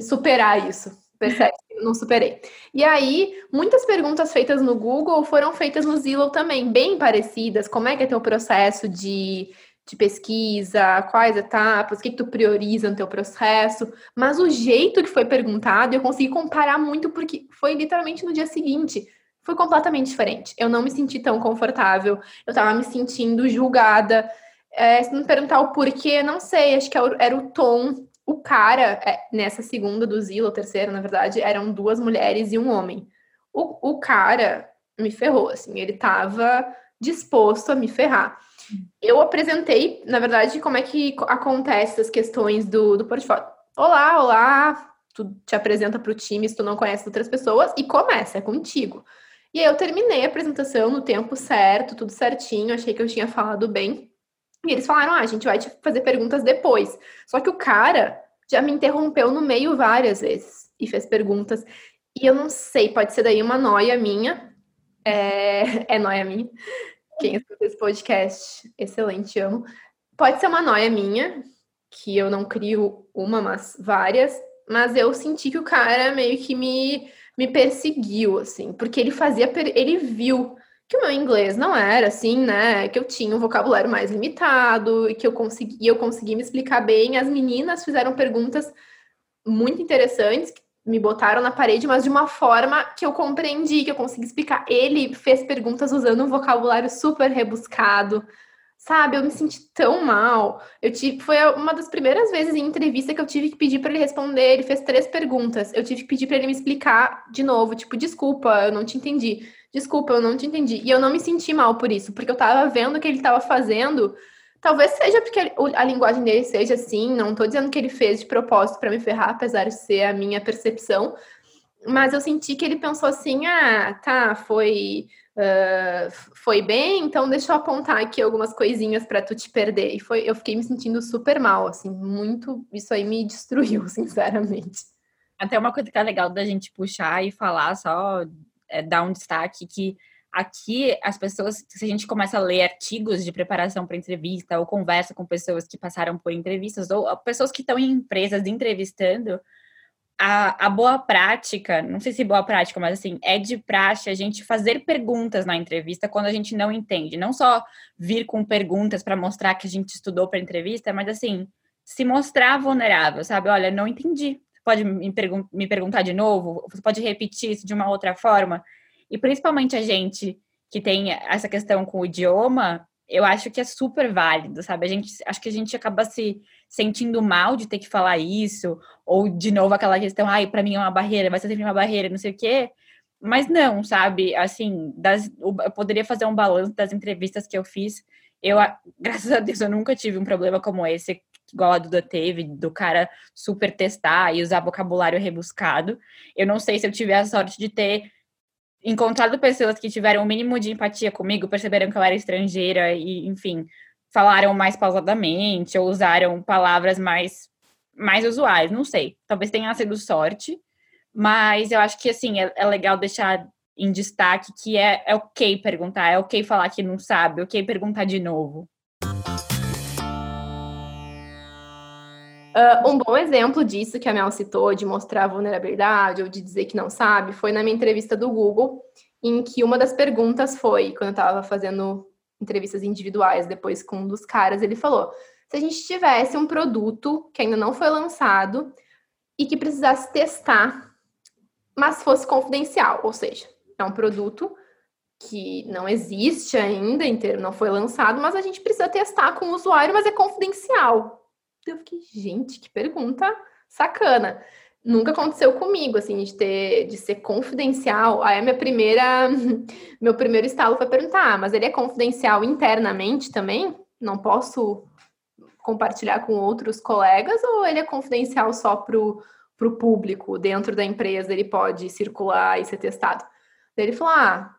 superar isso. Percebe? Não superei. E aí, muitas perguntas feitas no Google foram feitas no Zillow também, bem parecidas. Como é que é teu processo de, de pesquisa, quais etapas, o que, que tu prioriza no teu processo. Mas o jeito que foi perguntado, eu consegui comparar muito, porque foi literalmente no dia seguinte foi completamente diferente. Eu não me senti tão confortável, eu tava me sentindo julgada. É, se me perguntar o porquê, não sei, acho que era o tom. O cara, é, nessa segunda do Zilo, terceira, na verdade, eram duas mulheres e um homem. O, o cara me ferrou, assim, ele tava disposto a me ferrar. Eu apresentei, na verdade, como é que acontece as questões do, do portfólio. Olá, olá, tu te apresenta para o time se tu não conhece outras pessoas e começa, é contigo. E aí eu terminei a apresentação no tempo certo, tudo certinho, achei que eu tinha falado bem. E eles falaram: ah, a gente vai te fazer perguntas depois. Só que o cara já me interrompeu no meio várias vezes e fez perguntas. E eu não sei, pode ser daí uma noia minha. É, é noia minha. Quem escuta esse podcast, excelente, amo. Pode ser uma noia minha, que eu não crio uma, mas várias. Mas eu senti que o cara meio que me me perseguiu, assim, porque ele fazia, ele viu que o meu inglês não era assim, né? Que eu tinha um vocabulário mais limitado e que eu consegui, eu consegui me explicar bem. As meninas fizeram perguntas muito interessantes, me botaram na parede, mas de uma forma que eu compreendi, que eu consegui explicar. Ele fez perguntas usando um vocabulário super rebuscado, Sabe, eu me senti tão mal. Eu tive, foi uma das primeiras vezes em entrevista que eu tive que pedir para ele responder. Ele fez três perguntas. Eu tive que pedir para ele me explicar de novo, tipo, desculpa, eu não te entendi. Desculpa, eu não te entendi. E eu não me senti mal por isso, porque eu tava vendo o que ele tava fazendo. Talvez seja porque a linguagem dele seja assim, não tô dizendo que ele fez de propósito para me ferrar, apesar de ser a minha percepção, mas eu senti que ele pensou assim: ah, tá, foi uh, foi bem, então deixa eu apontar aqui algumas coisinhas para tu te perder. E foi, eu fiquei me sentindo super mal, assim, muito. Isso aí me destruiu, sinceramente. Até uma coisa que é legal da gente puxar e falar, só é, dar um destaque que aqui as pessoas, se a gente começa a ler artigos de preparação para entrevista ou conversa com pessoas que passaram por entrevistas ou pessoas que estão em empresas entrevistando, a, a, boa prática, não sei se boa prática, mas assim, é de praxe a gente fazer perguntas na entrevista quando a gente não entende. Não só vir com perguntas para mostrar que a gente estudou para a entrevista, mas assim, se mostrar vulnerável, sabe? Olha, não entendi. Você pode me, pergun me perguntar de novo? Você pode repetir isso de uma outra forma? E principalmente a gente que tem essa questão com o idioma, eu acho que é super válido, sabe? A gente acho que a gente acaba se sentindo mal de ter que falar isso, ou de novo aquela questão, ai, para mim é uma barreira, vai ser sempre uma barreira, não sei o quê. Mas não, sabe? Assim, das, eu poderia fazer um balanço das entrevistas que eu fiz. Eu, graças a Deus, eu nunca tive um problema como esse, igual a Duda teve, do cara super testar e usar vocabulário rebuscado. Eu não sei se eu tive a sorte de ter encontrado pessoas que tiveram o mínimo de empatia comigo, perceberam que eu era estrangeira e, enfim, falaram mais pausadamente ou usaram palavras mais mais usuais, não sei. Talvez tenha sido sorte, mas eu acho que assim é, é legal deixar em destaque que é, é ok perguntar, é ok falar que não sabe, é ok perguntar de novo. Uh, um bom exemplo disso que a Mel citou, de mostrar vulnerabilidade ou de dizer que não sabe, foi na minha entrevista do Google, em que uma das perguntas foi, quando eu estava fazendo entrevistas individuais depois com um dos caras, ele falou: se a gente tivesse um produto que ainda não foi lançado e que precisasse testar, mas fosse confidencial, ou seja, é um produto que não existe ainda, inteiro, não foi lançado, mas a gente precisa testar com o usuário, mas é confidencial. Eu fiquei, gente, que pergunta sacana. Nunca aconteceu comigo, assim, de ter, de ser confidencial. Aí a minha primeira, meu primeiro estalo foi perguntar, ah, mas ele é confidencial internamente também? Não posso compartilhar com outros colegas ou ele é confidencial só para o público dentro da empresa? Ele pode circular e ser testado? Daí ele falou: ah,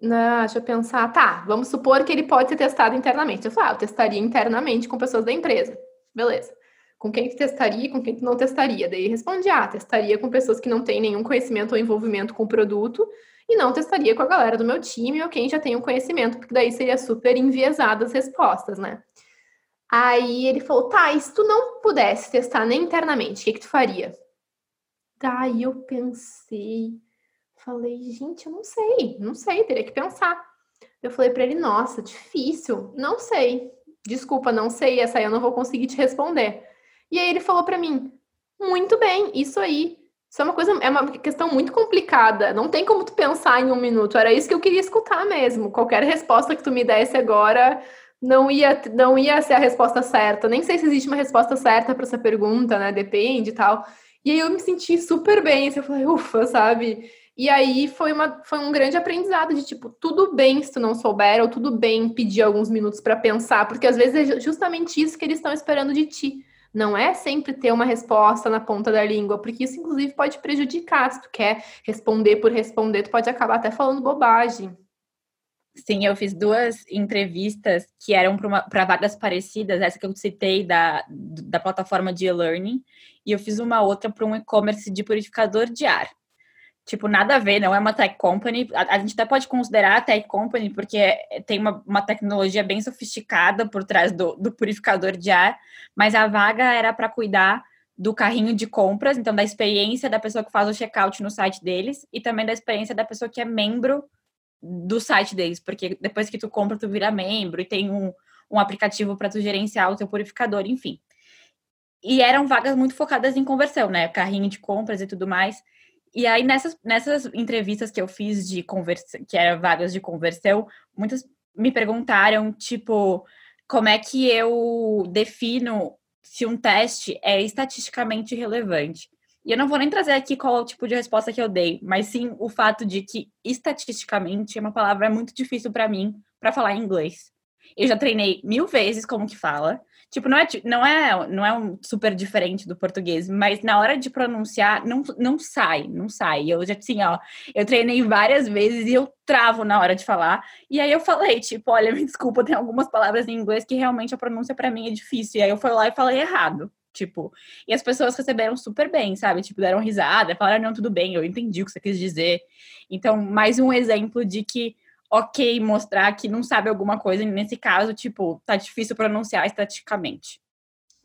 não, deixa eu pensar. Tá, vamos supor que ele pode ser testado internamente. Eu falei: ah, eu testaria internamente com pessoas da empresa. Beleza. Com quem tu testaria e com quem tu não testaria? Daí respondi: ah, testaria com pessoas que não têm nenhum conhecimento ou envolvimento com o produto e não testaria com a galera do meu time ou quem já tem um conhecimento, porque daí seria super enviesado as respostas, né? Aí ele falou: tá, e se tu não pudesse testar nem internamente, o que, que tu faria? Daí eu pensei, falei, gente, eu não sei, não sei, teria que pensar. Eu falei para ele, nossa, difícil, não sei. Desculpa, não sei, essa aí eu não vou conseguir te responder. E aí ele falou para mim, muito bem, isso aí. Isso é uma coisa, é uma questão muito complicada. Não tem como tu pensar em um minuto. Era isso que eu queria escutar mesmo. Qualquer resposta que tu me desse agora, não ia, não ia ser a resposta certa. Nem sei se existe uma resposta certa para essa pergunta, né? Depende e tal. E aí eu me senti super bem, assim, eu falei, ufa, sabe? E aí foi, uma, foi um grande aprendizado de tipo, tudo bem se tu não souber, ou tudo bem pedir alguns minutos para pensar, porque às vezes é justamente isso que eles estão esperando de ti. Não é sempre ter uma resposta na ponta da língua, porque isso, inclusive, pode prejudicar. Se tu quer responder por responder, tu pode acabar até falando bobagem. Sim, eu fiz duas entrevistas que eram para vagas parecidas, essa que eu citei da, da plataforma de e-learning, e eu fiz uma outra para um e-commerce de purificador de ar. Tipo, nada a ver, não é uma tech company. A, a gente até pode considerar a tech company, porque tem uma, uma tecnologia bem sofisticada por trás do, do purificador de ar, mas a vaga era para cuidar do carrinho de compras, então da experiência da pessoa que faz o checkout no site deles e também da experiência da pessoa que é membro do site deles, porque depois que tu compra, tu vira membro e tem um, um aplicativo para tu gerenciar o teu purificador, enfim. E eram vagas muito focadas em conversão, né? Carrinho de compras e tudo mais. E aí, nessas, nessas entrevistas que eu fiz de conversão, que eram vagas de conversão, muitas me perguntaram, tipo, como é que eu defino se um teste é estatisticamente relevante. E eu não vou nem trazer aqui qual é o tipo de resposta que eu dei, mas sim o fato de que estatisticamente é uma palavra muito difícil para mim para falar em inglês. Eu já treinei mil vezes como que fala. Tipo, não é, não é, não é um super diferente do português, mas na hora de pronunciar, não, não sai, não sai. Eu já tinha, ó, eu treinei várias vezes e eu travo na hora de falar. E aí eu falei, tipo, olha, me desculpa, tem algumas palavras em inglês que realmente a pronúncia para mim é difícil. E aí eu fui lá e falei errado. Tipo, e as pessoas receberam super bem, sabe? Tipo, deram risada, falaram, não, tudo bem, eu entendi o que você quis dizer. Então, mais um exemplo de que, ok, mostrar que não sabe alguma coisa, nesse caso, tipo, tá difícil pronunciar estaticamente.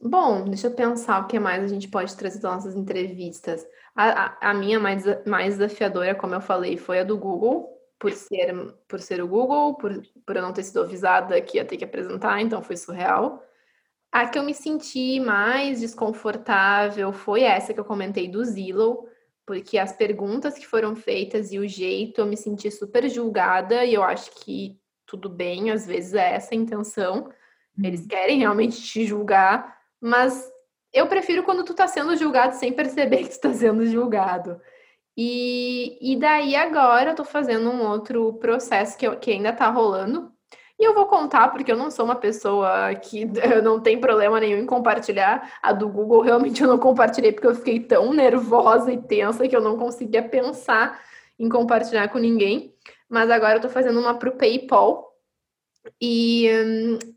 Bom, deixa eu pensar o que mais a gente pode trazer das nossas entrevistas. A, a, a minha mais, mais desafiadora, como eu falei, foi a do Google, por ser, por ser o Google, por, por eu não ter sido avisada que ia ter que apresentar, então foi surreal. A que eu me senti mais desconfortável foi essa que eu comentei do Zillow, porque as perguntas que foram feitas e o jeito eu me senti super julgada e eu acho que tudo bem, às vezes é essa a intenção. Eles uhum. querem realmente te julgar, mas eu prefiro quando tu tá sendo julgado sem perceber que tu tá sendo julgado. E, e daí agora eu tô fazendo um outro processo que, eu, que ainda tá rolando, e eu vou contar, porque eu não sou uma pessoa que não tem problema nenhum em compartilhar. A do Google realmente eu não compartilhei porque eu fiquei tão nervosa e tensa que eu não conseguia pensar em compartilhar com ninguém. Mas agora eu tô fazendo uma pro PayPal. E,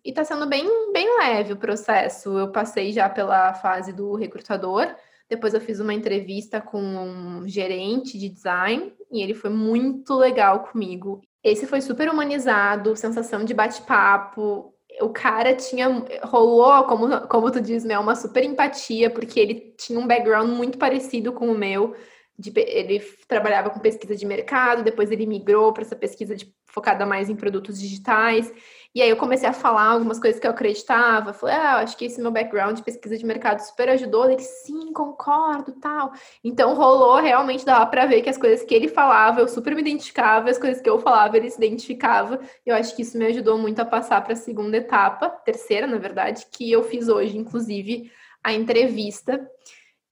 e tá sendo bem, bem leve o processo. Eu passei já pela fase do recrutador, depois eu fiz uma entrevista com um gerente de design e ele foi muito legal comigo. Esse foi super humanizado, sensação de bate-papo. O cara tinha. rolou, como, como tu diz, Mel, uma super empatia, porque ele tinha um background muito parecido com o meu. De, ele trabalhava com pesquisa de mercado, depois ele migrou para essa pesquisa de, focada mais em produtos digitais. E aí eu comecei a falar algumas coisas que eu acreditava. Falei, ah, acho que esse meu background de pesquisa de mercado super ajudou. Ele, sim, concordo, tal. Então rolou, realmente dava para ver que as coisas que ele falava, eu super me identificava, as coisas que eu falava, ele se identificava. Eu acho que isso me ajudou muito a passar para a segunda etapa, terceira, na verdade, que eu fiz hoje, inclusive, a entrevista.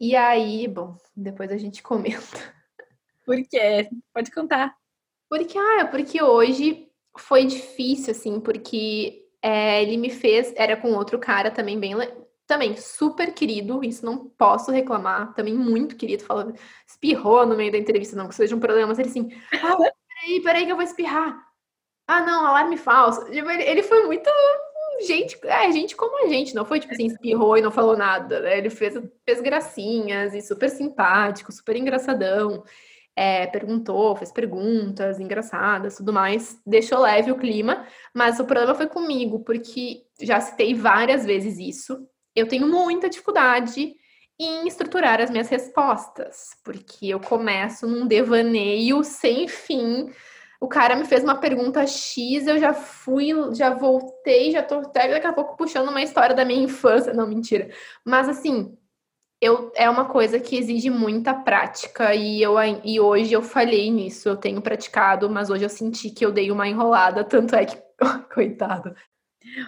E aí, bom, depois a gente comenta. Por quê? Pode contar. Porque, ah, porque hoje foi difícil, assim, porque é, ele me fez, era com outro cara também bem, também super querido, isso não posso reclamar, também muito querido, falou, espirrou no meio da entrevista, não que seja um problema, mas ele assim, ah, peraí, peraí que eu vou espirrar. Ah, não, alarme falso. Tipo, ele, foi muito gente, é, gente como a gente, não foi tipo assim, espirrou e não falou nada, né? Ele fez, fez gracinhas e super simpático, super engraçadão é, perguntou, fez perguntas engraçadas, tudo mais, deixou leve o clima, mas o problema foi comigo, porque já citei várias vezes isso. Eu tenho muita dificuldade em estruturar as minhas respostas, porque eu começo num devaneio sem fim. O cara me fez uma pergunta X, eu já fui, já voltei, já tô até daqui a pouco puxando uma história da minha infância. Não, mentira. Mas assim, eu, é uma coisa que exige muita prática e, eu, e hoje eu falhei nisso. Eu tenho praticado, mas hoje eu senti que eu dei uma enrolada, tanto é que, coitado.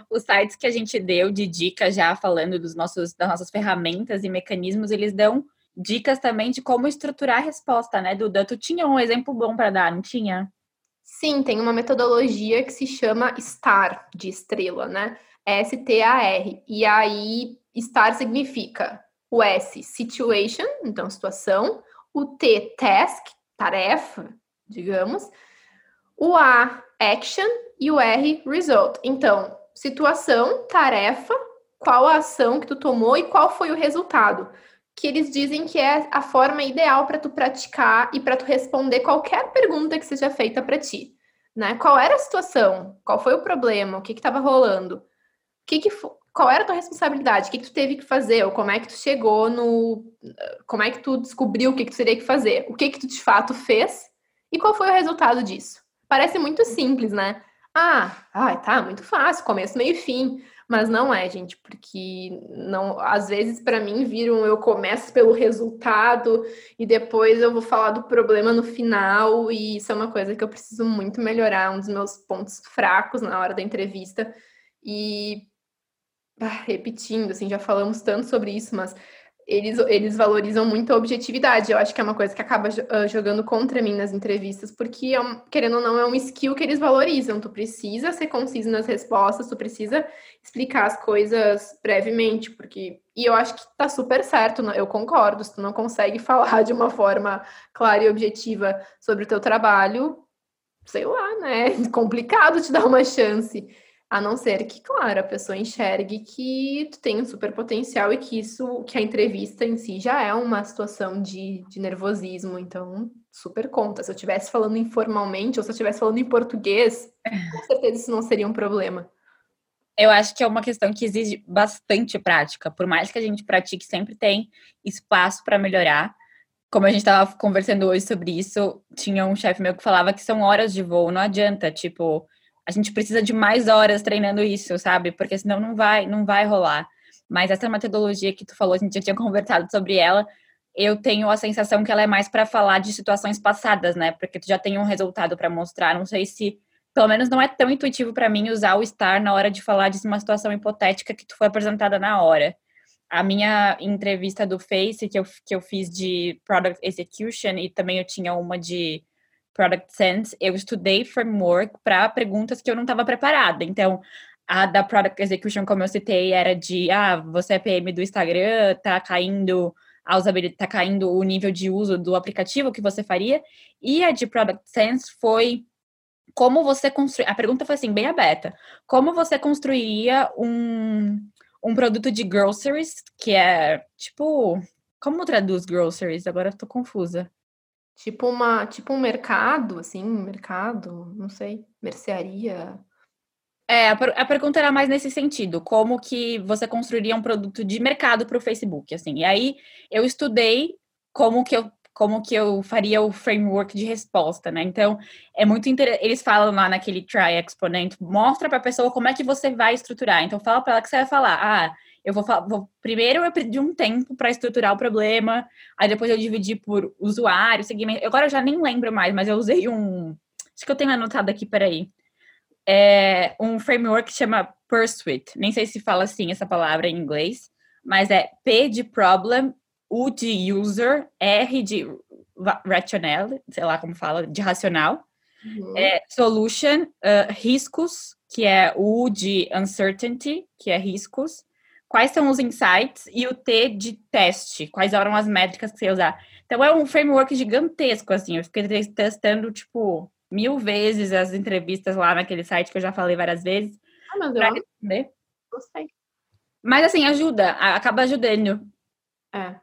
Os sites que a gente deu de dicas já falando dos nossos, das nossas ferramentas e mecanismos, eles dão dicas também de como estruturar a resposta, né, Duda? Tu tinha um exemplo bom para dar, não tinha? Sim, tem uma metodologia que se chama STAR, de estrela, né? S-T-A-R. E aí, STAR significa o S, situation, então situação, o T, task, tarefa, digamos, o A, action e o R, result. Então, situação, tarefa, qual a ação que tu tomou e qual foi o resultado. Que eles dizem que é a forma ideal para tu praticar e para tu responder qualquer pergunta que seja feita para ti. Né? Qual era a situação? Qual foi o problema? O que estava rolando? O que, que qual era a tua responsabilidade? O que, que tu teve que fazer? Ou como é que tu chegou no. Como é que tu descobriu o que, que tu teria que fazer? O que, que tu de fato fez? E qual foi o resultado disso? Parece muito simples, né? Ah, ai, tá, muito fácil, começo, meio e fim. Mas não é, gente, porque não, às vezes para mim viram eu começo pelo resultado e depois eu vou falar do problema no final e isso é uma coisa que eu preciso muito melhorar, um dos meus pontos fracos na hora da entrevista. E ah, repetindo, assim, já falamos tanto sobre isso, mas eles, eles valorizam muito a objetividade. Eu acho que é uma coisa que acaba uh, jogando contra mim nas entrevistas, porque, é um, querendo ou não, é um skill que eles valorizam. Tu precisa ser conciso nas respostas, tu precisa explicar as coisas brevemente, porque. E eu acho que tá super certo, eu concordo. Se tu não consegue falar de uma forma clara e objetiva sobre o teu trabalho, sei lá, né? É complicado te dar uma chance. A não ser que, claro, a pessoa enxergue que tu tem um super potencial e que isso, que a entrevista em si já é uma situação de, de nervosismo, então super conta. Se eu estivesse falando informalmente ou se eu estivesse falando em português, com certeza isso não seria um problema. Eu acho que é uma questão que exige bastante prática. Por mais que a gente pratique, sempre tem espaço para melhorar. Como a gente estava conversando hoje sobre isso, tinha um chefe meu que falava que são horas de voo, não adianta, tipo, a gente precisa de mais horas treinando isso, sabe? Porque senão não vai, não vai rolar. Mas essa metodologia que tu falou, a gente já tinha conversado sobre ela, eu tenho a sensação que ela é mais para falar de situações passadas, né? Porque tu já tem um resultado para mostrar. Não sei se, pelo menos não é tão intuitivo para mim usar o estar na hora de falar de uma situação hipotética que tu foi apresentada na hora. A minha entrevista do Face que eu, que eu fiz de Product Execution e também eu tinha uma de Product Sense, eu estudei framework para perguntas que eu não estava preparada. Então, a da Product Execution, como eu citei, era de, ah, você é PM do Instagram, tá caindo a usabilidade, tá caindo o nível de uso do aplicativo que você faria. E a de Product Sense foi como você construir. A pergunta foi assim, bem aberta. Como você construiria um, um produto de groceries, que é tipo. Como traduz groceries? Agora eu tô confusa. Tipo uma tipo um mercado, assim, mercado, não sei, mercearia. É, a, a pergunta era mais nesse sentido, como que você construiria um produto de mercado para o Facebook, assim. E aí eu estudei como que eu como que eu faria o framework de resposta, né? Então, é muito interessante. Eles falam lá naquele try exponent, mostra para a pessoa como é que você vai estruturar. Então, fala para ela que você vai falar, ah, eu vou, vou primeiro eu pedi um tempo para estruturar o problema, aí depois eu dividi por usuário, segmento. Agora eu já nem lembro mais, mas eu usei um, acho que eu tenho anotado aqui, peraí. É um framework que chama Pursuit. Nem sei se fala assim essa palavra em inglês, mas é P de problem, U de user, R de rationale, sei lá como fala, de racional, uhum. é, solution, uh, riscos, que é o U de uncertainty, que é riscos, quais são os insights, e o T de teste, quais eram as métricas que você ia usar. Então é um framework gigantesco, assim, eu fiquei testando, tipo, mil vezes as entrevistas lá naquele site que eu já falei várias vezes. Ah, meu Deus. Responder. Gostei. Mas assim, ajuda, acaba ajudando. É.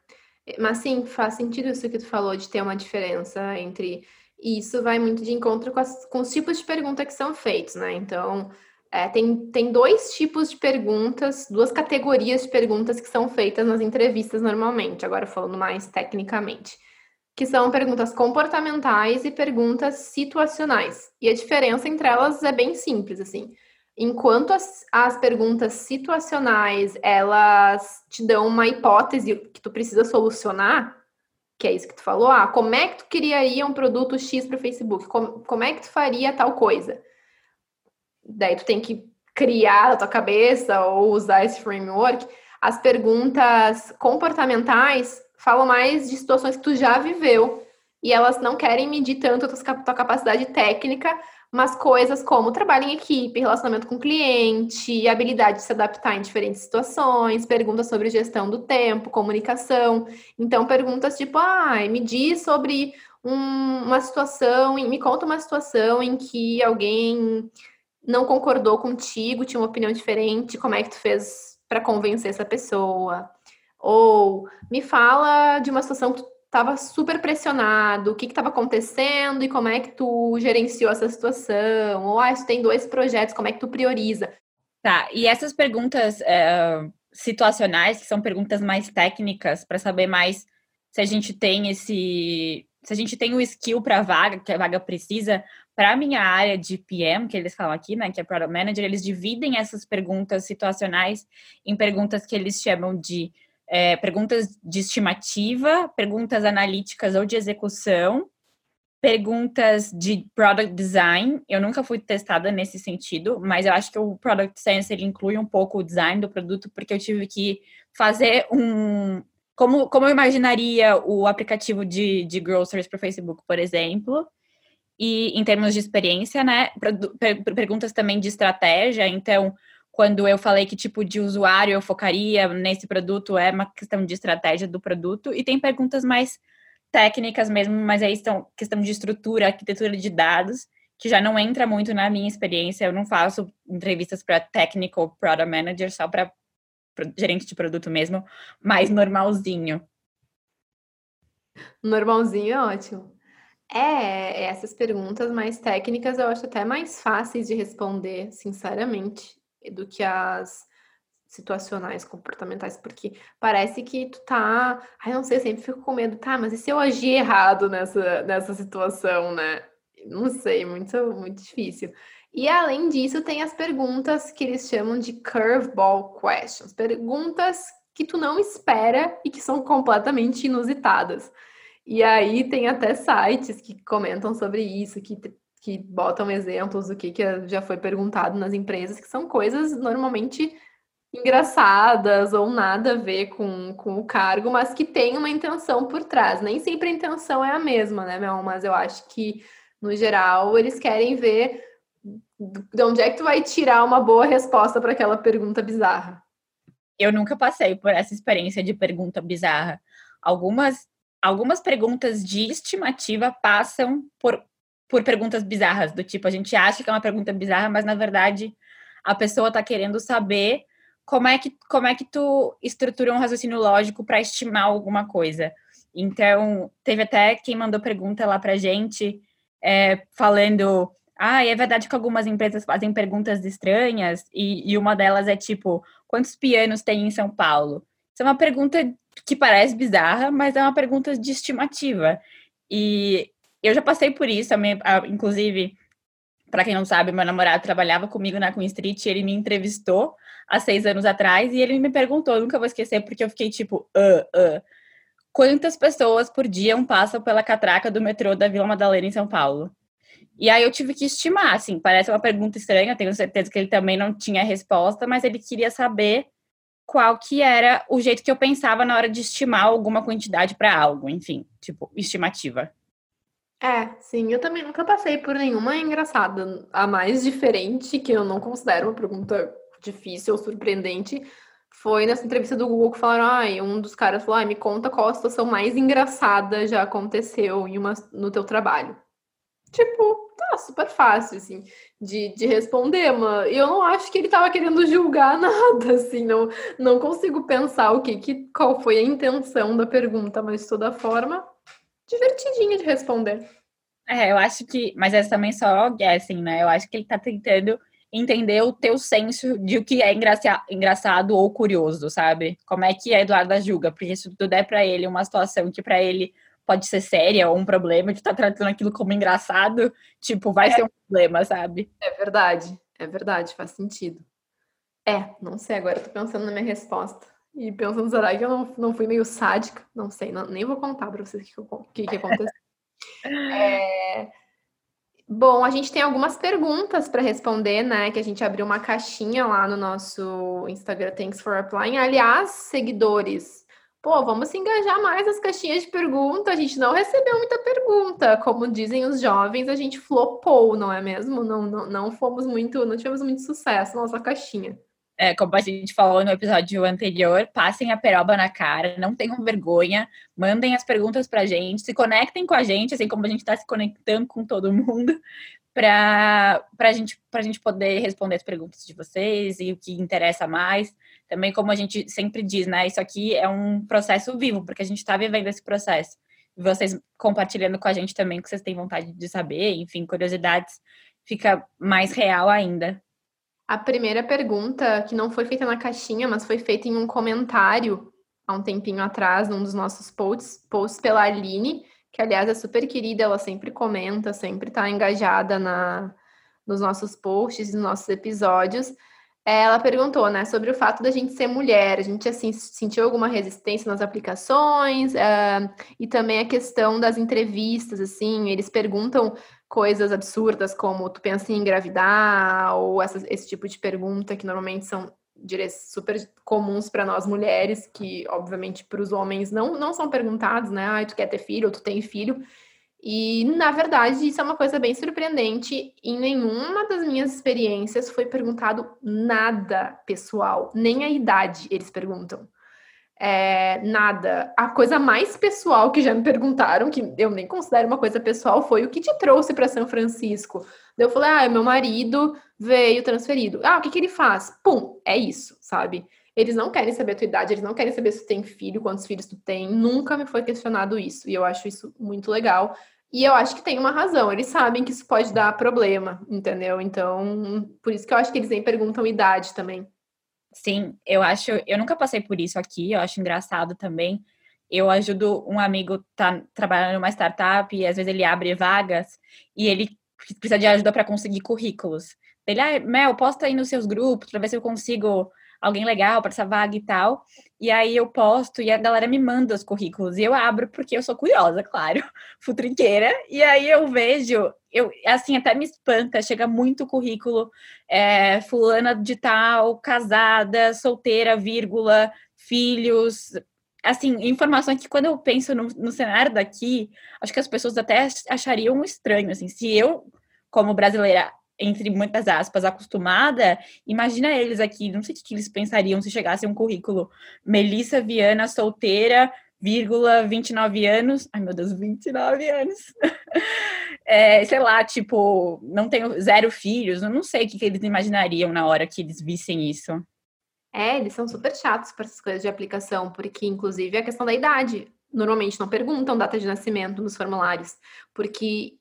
Mas sim, faz sentido isso que tu falou de ter uma diferença entre. E isso vai muito de encontro com, as, com os tipos de pergunta que são feitos, né? Então, é, tem, tem dois tipos de perguntas, duas categorias de perguntas que são feitas nas entrevistas normalmente, agora falando mais tecnicamente, que são perguntas comportamentais e perguntas situacionais. E a diferença entre elas é bem simples, assim. Enquanto as, as perguntas situacionais, elas te dão uma hipótese que tu precisa solucionar, que é isso que tu falou, ah, como é que tu criaria um produto X para o Facebook? Como, como é que tu faria tal coisa? Daí tu tem que criar na tua cabeça ou usar esse framework. As perguntas comportamentais falam mais de situações que tu já viveu e elas não querem medir tanto a tua capacidade técnica, mas coisas como trabalho em equipe, relacionamento com cliente, habilidade de se adaptar em diferentes situações, perguntas sobre gestão do tempo, comunicação. Então, perguntas tipo, ah, me diz sobre um, uma situação, me conta uma situação em que alguém não concordou contigo, tinha uma opinião diferente, como é que tu fez para convencer essa pessoa? Ou me fala de uma situação que tu estava super pressionado, o que estava acontecendo e como é que tu gerenciou essa situação? Ou, ah, tu tem dois projetos, como é que tu prioriza? Tá, e essas perguntas é, situacionais, que são perguntas mais técnicas, para saber mais se a gente tem esse. Se a gente tem o skill para a vaga, que a vaga precisa, para a minha área de PM, que eles falam aqui, né, que é Product Manager, eles dividem essas perguntas situacionais em perguntas que eles chamam de é, perguntas de estimativa, perguntas analíticas ou de execução, perguntas de product design. Eu nunca fui testada nesse sentido, mas eu acho que o product science ele inclui um pouco o design do produto, porque eu tive que fazer um como, como eu imaginaria o aplicativo de, de groceries para o Facebook, por exemplo, e em termos de experiência, né? Perguntas também de estratégia. Então, quando eu falei que tipo de usuário eu focaria nesse produto, é uma questão de estratégia do produto. E tem perguntas mais técnicas mesmo, mas aí estão questão de estrutura, arquitetura de dados, que já não entra muito na minha experiência. Eu não faço entrevistas para technical product manager, só para gerente de produto mesmo, mais normalzinho. Normalzinho é ótimo. É, essas perguntas mais técnicas eu acho até mais fáceis de responder, sinceramente do que as situacionais, comportamentais, porque parece que tu tá. Ai, não sei, sempre fico com medo, tá, mas e se eu agir errado nessa, nessa situação, né? Não sei, muito, muito difícil. E além disso, tem as perguntas que eles chamam de curveball questions perguntas que tu não espera e que são completamente inusitadas. E aí tem até sites que comentam sobre isso, que que botam exemplos do que, que já foi perguntado nas empresas, que são coisas normalmente engraçadas ou nada a ver com, com o cargo, mas que tem uma intenção por trás. Nem sempre a intenção é a mesma, né, Mel? Mas eu acho que, no geral, eles querem ver de onde é que tu vai tirar uma boa resposta para aquela pergunta bizarra. Eu nunca passei por essa experiência de pergunta bizarra. Algumas, algumas perguntas de estimativa passam por por perguntas bizarras, do tipo, a gente acha que é uma pergunta bizarra, mas na verdade a pessoa está querendo saber como é que como é que tu estrutura um raciocínio lógico para estimar alguma coisa. Então, teve até quem mandou pergunta lá pra gente, é, falando, ah, é verdade que algumas empresas fazem perguntas estranhas, e, e uma delas é tipo, quantos pianos tem em São Paulo? Isso é uma pergunta que parece bizarra, mas é uma pergunta de estimativa. E eu já passei por isso, inclusive, para quem não sabe, meu namorado trabalhava comigo na Queen Street, ele me entrevistou há seis anos atrás e ele me perguntou, nunca vou esquecer, porque eu fiquei tipo, uh, uh, quantas pessoas por dia passam pela catraca do metrô da Vila Madalena em São Paulo? E aí eu tive que estimar, assim, parece uma pergunta estranha, tenho certeza que ele também não tinha resposta, mas ele queria saber qual que era o jeito que eu pensava na hora de estimar alguma quantidade para algo, enfim, tipo, estimativa. É, sim, eu também nunca passei por nenhuma engraçada. A mais diferente, que eu não considero uma pergunta difícil ou surpreendente, foi nessa entrevista do Google que falaram, ai, um dos caras falou, me conta qual a situação mais engraçada já aconteceu em uma, no teu trabalho. Tipo, super fácil, assim, de, de responder, mas eu não acho que ele tava querendo julgar nada, assim, não, não consigo pensar o que, que qual foi a intenção da pergunta, mas de toda forma, divertidinha de responder. É, eu acho que, mas essa também só guessing, né? Eu acho que ele tá tentando entender o teu senso de o que é engraça engraçado ou curioso, sabe? Como é que a Eduarda julga, porque se tudo é para ele uma situação que para ele pode ser séria ou um problema, de tá tratando aquilo como engraçado, tipo, vai é. ser um problema, sabe? É verdade, é verdade, faz sentido. É, não sei, agora eu tô pensando na minha resposta. E pensando, será que eu não, não fui meio sádica? Não sei, não, nem vou contar pra vocês o que, que, que aconteceu. é... Bom, a gente tem algumas perguntas para responder, né? Que a gente abriu uma caixinha lá no nosso Instagram Thanks for Applying. Aliás, seguidores, pô, vamos se engajar mais nas caixinhas de pergunta. A gente não recebeu muita pergunta. Como dizem os jovens, a gente flopou, não é mesmo? Não, não, não fomos muito, não tivemos muito sucesso na nossa caixinha. É, como a gente falou no episódio anterior, passem a peroba na cara, não tenham vergonha, mandem as perguntas pra gente, se conectem com a gente, assim como a gente está se conectando com todo mundo, para a gente, a gente poder responder as perguntas de vocês e o que interessa mais também como a gente sempre diz, né? Isso aqui é um processo vivo, porque a gente está vivendo esse processo. Vocês compartilhando com a gente também que vocês têm vontade de saber, enfim, curiosidades, fica mais real ainda. A primeira pergunta, que não foi feita na caixinha, mas foi feita em um comentário há um tempinho atrás, num dos nossos posts, posts pela Aline, que aliás é super querida, ela sempre comenta, sempre está engajada na, nos nossos posts, nos nossos episódios. Ela perguntou, né, sobre o fato da gente ser mulher. A gente, assim, sentiu alguma resistência nas aplicações? Uh, e também a questão das entrevistas, assim, eles perguntam coisas absurdas como tu pensa em engravidar? Ou esse tipo de pergunta que normalmente são super comuns para nós mulheres, que obviamente para os homens não, não são perguntados, né? Ah, tu quer ter filho ou tu tem filho. E, na verdade, isso é uma coisa bem surpreendente. Em nenhuma das minhas experiências foi perguntado nada pessoal, nem a idade eles perguntam. É, nada. A coisa mais pessoal que já me perguntaram, que eu nem considero uma coisa pessoal, foi o que te trouxe para São Francisco. eu falei, ah, meu marido veio transferido. Ah, o que, que ele faz? Pum, é isso, sabe? Eles não querem saber a tua idade, eles não querem saber se tu tem filho, quantos filhos tu tem. Nunca me foi questionado isso. E eu acho isso muito legal. E eu acho que tem uma razão. Eles sabem que isso pode dar problema, entendeu? Então, por isso que eu acho que eles nem perguntam idade também. Sim, eu acho. Eu nunca passei por isso aqui, eu acho engraçado também. Eu ajudo um amigo tá trabalhando numa startup e às vezes ele abre vagas e ele precisa de ajuda para conseguir currículos. Ele, ah, Mel, posta aí nos seus grupos para ver se eu consigo alguém legal para essa vaga e tal. E aí eu posto e a galera me manda os currículos e eu abro porque eu sou curiosa, claro, futriqueira. E aí eu vejo, eu assim até me espanta, chega muito currículo, é, fulana de tal, casada, solteira, vírgula, filhos, assim, informações que quando eu penso no, no, cenário daqui, acho que as pessoas até achariam estranho, assim, se eu, como brasileira, entre muitas aspas, acostumada, imagina eles aqui, não sei o que eles pensariam se chegasse um currículo. Melissa Viana, solteira, vírgula, 29 anos, ai meu Deus, 29 anos, é, sei lá, tipo, não tenho zero filhos, eu não sei o que, que eles imaginariam na hora que eles vissem isso. É, eles são super chatos para essas coisas de aplicação, porque inclusive a questão da idade, normalmente não perguntam data de nascimento nos formulários, porque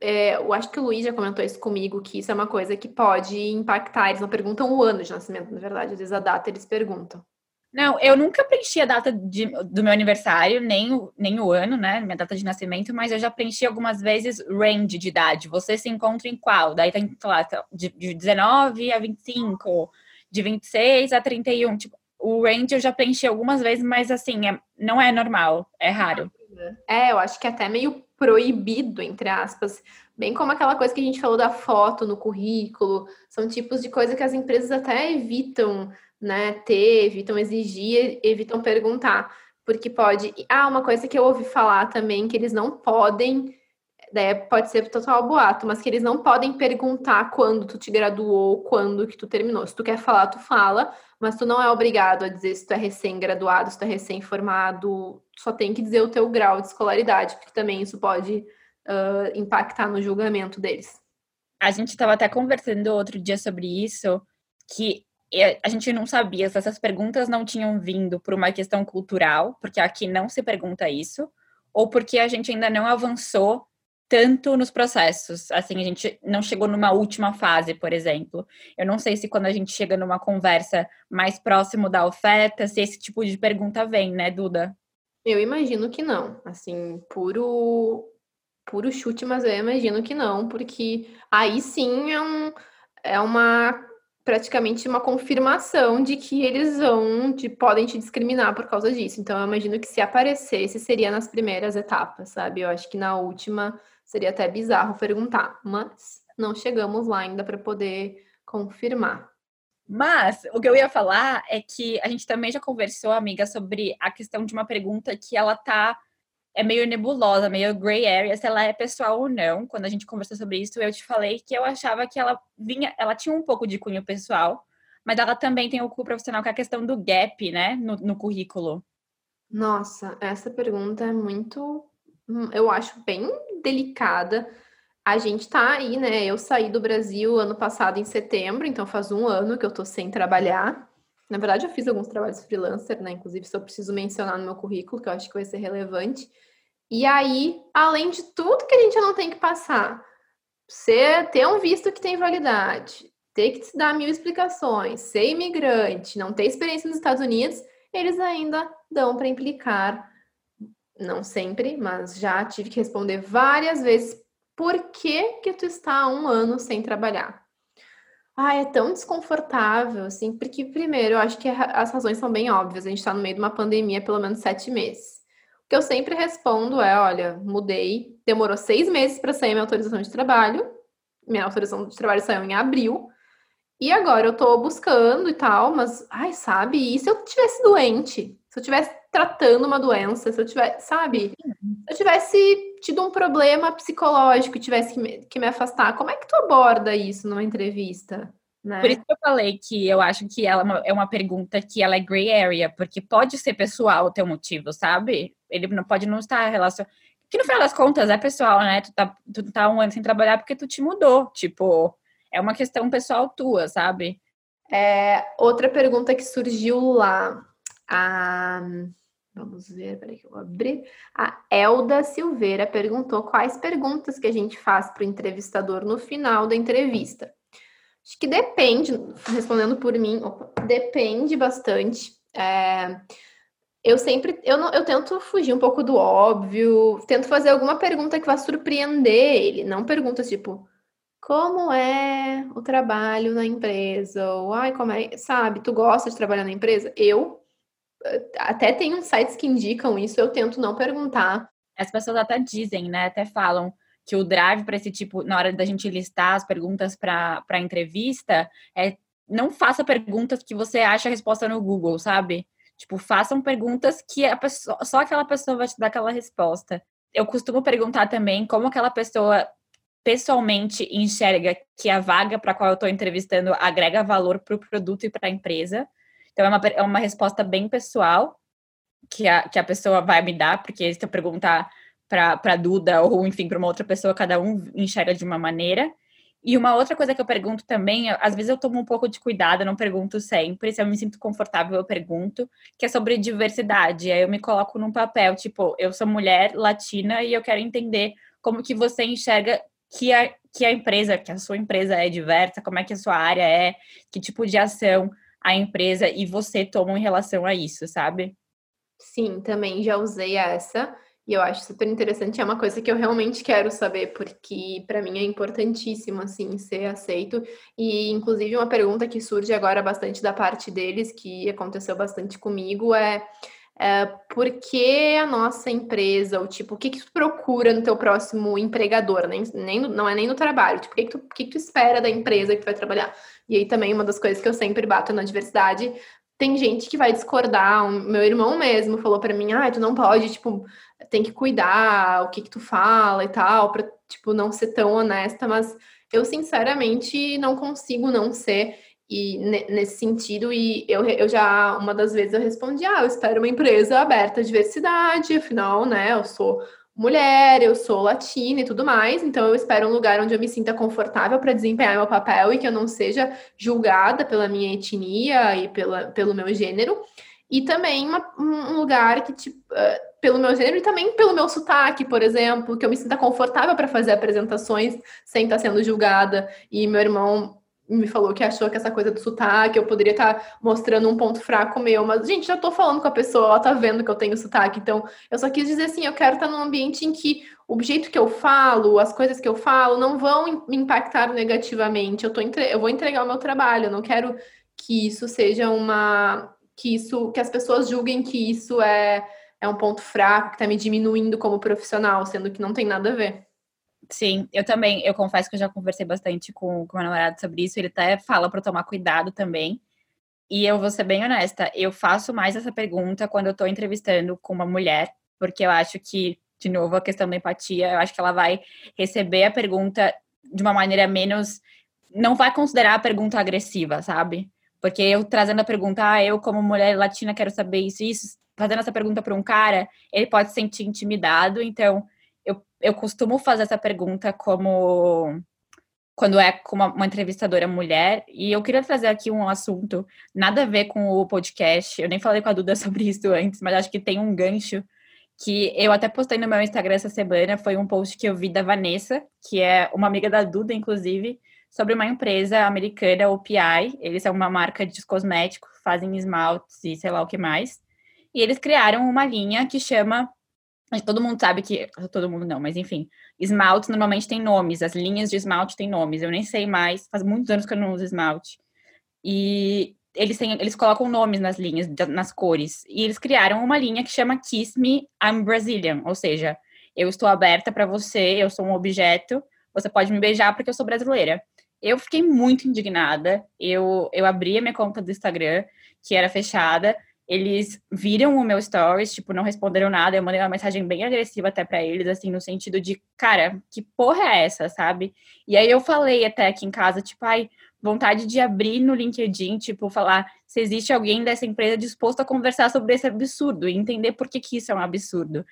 é, eu acho que o Luiz já comentou isso comigo, que isso é uma coisa que pode impactar. Eles não perguntam o ano de nascimento, na verdade, às vezes a data eles perguntam. Não, eu nunca preenchi a data de, do meu aniversário, nem o, nem o ano, né? Minha data de nascimento, mas eu já preenchi algumas vezes range de idade. Você se encontra em qual? Daí tem, sei lá, de, de 19 a 25, de 26 a 31. Tipo, o range eu já preenchi algumas vezes, mas assim, é, não é normal, é raro. É, eu acho que é até meio proibido, entre aspas. Bem como aquela coisa que a gente falou da foto no currículo. São tipos de coisa que as empresas até evitam né, ter, evitam exigir, evitam perguntar, porque pode. Ah, uma coisa que eu ouvi falar também que eles não podem, né, pode ser total boato, mas que eles não podem perguntar quando tu te graduou, quando que tu terminou. Se tu quer falar, tu fala, mas tu não é obrigado a dizer se tu é recém-graduado, se tu é recém-formado, só tem que dizer o teu grau de escolaridade, porque também isso pode uh, impactar no julgamento deles. A gente estava até conversando outro dia sobre isso, que a gente não sabia se essas perguntas não tinham vindo por uma questão cultural, porque aqui não se pergunta isso, ou porque a gente ainda não avançou tanto nos processos. Assim, a gente não chegou numa última fase, por exemplo. Eu não sei se quando a gente chega numa conversa mais próximo da oferta, se esse tipo de pergunta vem, né, Duda? Eu imagino que não. Assim, puro puro chute, mas eu imagino que não, porque aí sim é um é uma praticamente uma confirmação de que eles vão, de, podem te discriminar por causa disso. Então, eu imagino que se aparecesse, seria nas primeiras etapas, sabe? Eu acho que na última seria até bizarro perguntar, mas não chegamos lá ainda para poder confirmar. Mas o que eu ia falar é que a gente também já conversou, amiga, sobre a questão de uma pergunta que ela tá é meio nebulosa, meio gray area, se ela é pessoal ou não. Quando a gente conversou sobre isso, eu te falei que eu achava que ela vinha, ela tinha um pouco de cunho pessoal, mas ela também tem o cunho profissional, que é a questão do gap, né, no, no currículo. Nossa, essa pergunta é muito, eu acho bem delicada. A gente tá aí, né? Eu saí do Brasil ano passado em setembro, então faz um ano que eu tô sem trabalhar. Na verdade, eu fiz alguns trabalhos freelancer, né? Inclusive, eu preciso mencionar no meu currículo, que eu acho que vai ser relevante. E aí, além de tudo que a gente não tem que passar, você ter um visto que tem validade, ter que te dar mil explicações, ser imigrante, não ter experiência nos Estados Unidos, eles ainda dão para implicar, não sempre, mas já tive que responder várias vezes por que que tu está há um ano sem trabalhar. Ah, é tão desconfortável, assim, porque, primeiro, eu acho que as razões são bem óbvias. A gente está no meio de uma pandemia pelo menos sete meses. O que eu sempre respondo é: olha, mudei, demorou seis meses para sair minha autorização de trabalho. Minha autorização de trabalho saiu em abril. E agora eu tô buscando e tal, mas, ai, sabe? E se eu tivesse doente? Se eu tivesse tratando uma doença, se eu tivesse, sabe? Se eu tivesse tido um problema psicológico e tivesse que me, que me afastar, como é que tu aborda isso numa entrevista? Né? Por isso que eu falei que eu acho que ela é uma é pergunta que ela é gray area, porque pode ser pessoal o teu motivo, sabe? Ele não pode não estar relacionado. Que no final das contas é pessoal, né? Tu tá, tu tá um ano sem trabalhar porque tu te mudou. Tipo, é uma questão pessoal tua, sabe? É, outra pergunta que surgiu lá. A Vamos ver, peraí que eu vou abrir. A Elda Silveira perguntou quais perguntas que a gente faz para o entrevistador no final da entrevista. Acho que depende, respondendo por mim, opa, depende bastante. É, eu sempre, eu, não, eu tento fugir um pouco do óbvio, tento fazer alguma pergunta que vá surpreender ele, não perguntas tipo, como é o trabalho na empresa? Ou, ai, como é, sabe, tu gosta de trabalhar na empresa? Eu até tem uns sites que indicam isso, eu tento não perguntar. As pessoas até dizem, né? Até falam que o drive para esse tipo, na hora da gente listar as perguntas para a entrevista, é não faça perguntas que você acha a resposta no Google, sabe? Tipo, façam perguntas que a pessoa, só aquela pessoa vai te dar aquela resposta. Eu costumo perguntar também como aquela pessoa pessoalmente enxerga que a vaga para qual eu estou entrevistando agrega valor para o produto e para a empresa. Então, é uma, é uma resposta bem pessoal que a, que a pessoa vai me dar, porque se eu perguntar para Duda ou, enfim, para uma outra pessoa, cada um enxerga de uma maneira. E uma outra coisa que eu pergunto também, às vezes eu tomo um pouco de cuidado, não pergunto sempre, se eu me sinto confortável, eu pergunto, que é sobre diversidade. Aí eu me coloco num papel, tipo, eu sou mulher latina e eu quero entender como que você enxerga que a, que a empresa, que a sua empresa é diversa, como é que a sua área é, que tipo de ação a empresa e você tomam em relação a isso, sabe? Sim, também já usei essa. E eu acho super interessante, é uma coisa que eu realmente quero saber, porque para mim é importantíssimo, assim, ser aceito. E, inclusive, uma pergunta que surge agora bastante da parte deles, que aconteceu bastante comigo, é, é por que a nossa empresa, o tipo, o que, que tu procura no teu próximo empregador? Nem, nem, não é nem no trabalho, tipo, o que, que, tu, que, que tu espera da empresa que vai trabalhar? E aí também uma das coisas que eu sempre bato na diversidade tem gente que vai discordar. O meu irmão mesmo falou para mim: "Ah, tu não pode, tipo, tem que cuidar o que que tu fala e tal, para tipo não ser tão honesta", mas eu sinceramente não consigo não ser e nesse sentido e eu, eu já uma das vezes eu respondi: "Ah, eu espero uma empresa aberta à diversidade, afinal, né, eu sou mulher, eu sou latina e tudo mais, então eu espero um lugar onde eu me sinta confortável para desempenhar meu papel e que eu não seja julgada pela minha etnia e pela, pelo meu gênero. E também uma, um lugar que, tipo, uh, pelo meu gênero e também pelo meu sotaque, por exemplo, que eu me sinta confortável para fazer apresentações sem estar sendo julgada. E meu irmão me falou que achou que essa coisa do sotaque eu poderia estar tá mostrando um ponto fraco meu, mas, gente, já tô falando com a pessoa, ela tá vendo que eu tenho sotaque, então eu só quis dizer assim, eu quero estar tá num ambiente em que o jeito que eu falo, as coisas que eu falo não vão me impactar negativamente, eu, tô entre... eu vou entregar o meu trabalho, eu não quero que isso seja uma... que isso, que as pessoas julguem que isso é, é um ponto fraco, que tá me diminuindo como profissional, sendo que não tem nada a ver. Sim, eu também, eu confesso que eu já conversei bastante com, com meu namorado sobre isso, ele até fala para tomar cuidado também. E eu vou ser bem honesta, eu faço mais essa pergunta quando eu tô entrevistando com uma mulher, porque eu acho que, de novo, a questão da empatia, eu acho que ela vai receber a pergunta de uma maneira menos. Não vai considerar a pergunta agressiva, sabe? Porque eu trazendo a pergunta, ah, eu como mulher latina quero saber isso isso, fazendo essa pergunta para um cara, ele pode se sentir intimidado, então eu, costumo fazer essa pergunta como quando é com uma, uma, entrevistadora mulher, e eu queria trazer aqui um assunto nada a ver com o podcast. Eu nem falei com a Duda sobre isso antes, mas acho que tem um gancho que eu até postei no meu Instagram essa semana. Foi um post que eu vi da Vanessa, que é uma amiga da Duda, inclusive, sobre uma empresa americana, o PI. Eles são uma marca de cosméticos, fazem esmaltes e sei lá o que mais. E eles criaram uma linha que chama todo mundo sabe que. Todo mundo não, mas enfim. Esmaltes normalmente tem nomes. As linhas de esmalte têm nomes. Eu nem sei mais. Faz muitos anos que eu não uso esmalte. E eles, têm, eles colocam nomes nas linhas, nas cores. E eles criaram uma linha que chama Kiss Me, I'm Brazilian. Ou seja, eu estou aberta para você, eu sou um objeto. Você pode me beijar porque eu sou brasileira. Eu fiquei muito indignada. Eu, eu abri a minha conta do Instagram, que era fechada eles viram o meu stories, tipo, não responderam nada. Eu mandei uma mensagem bem agressiva até para eles, assim, no sentido de, cara, que porra é essa, sabe? E aí eu falei até aqui em casa, tipo, ai, vontade de abrir no LinkedIn, tipo, falar se existe alguém dessa empresa disposto a conversar sobre esse absurdo e entender por que, que isso é um absurdo.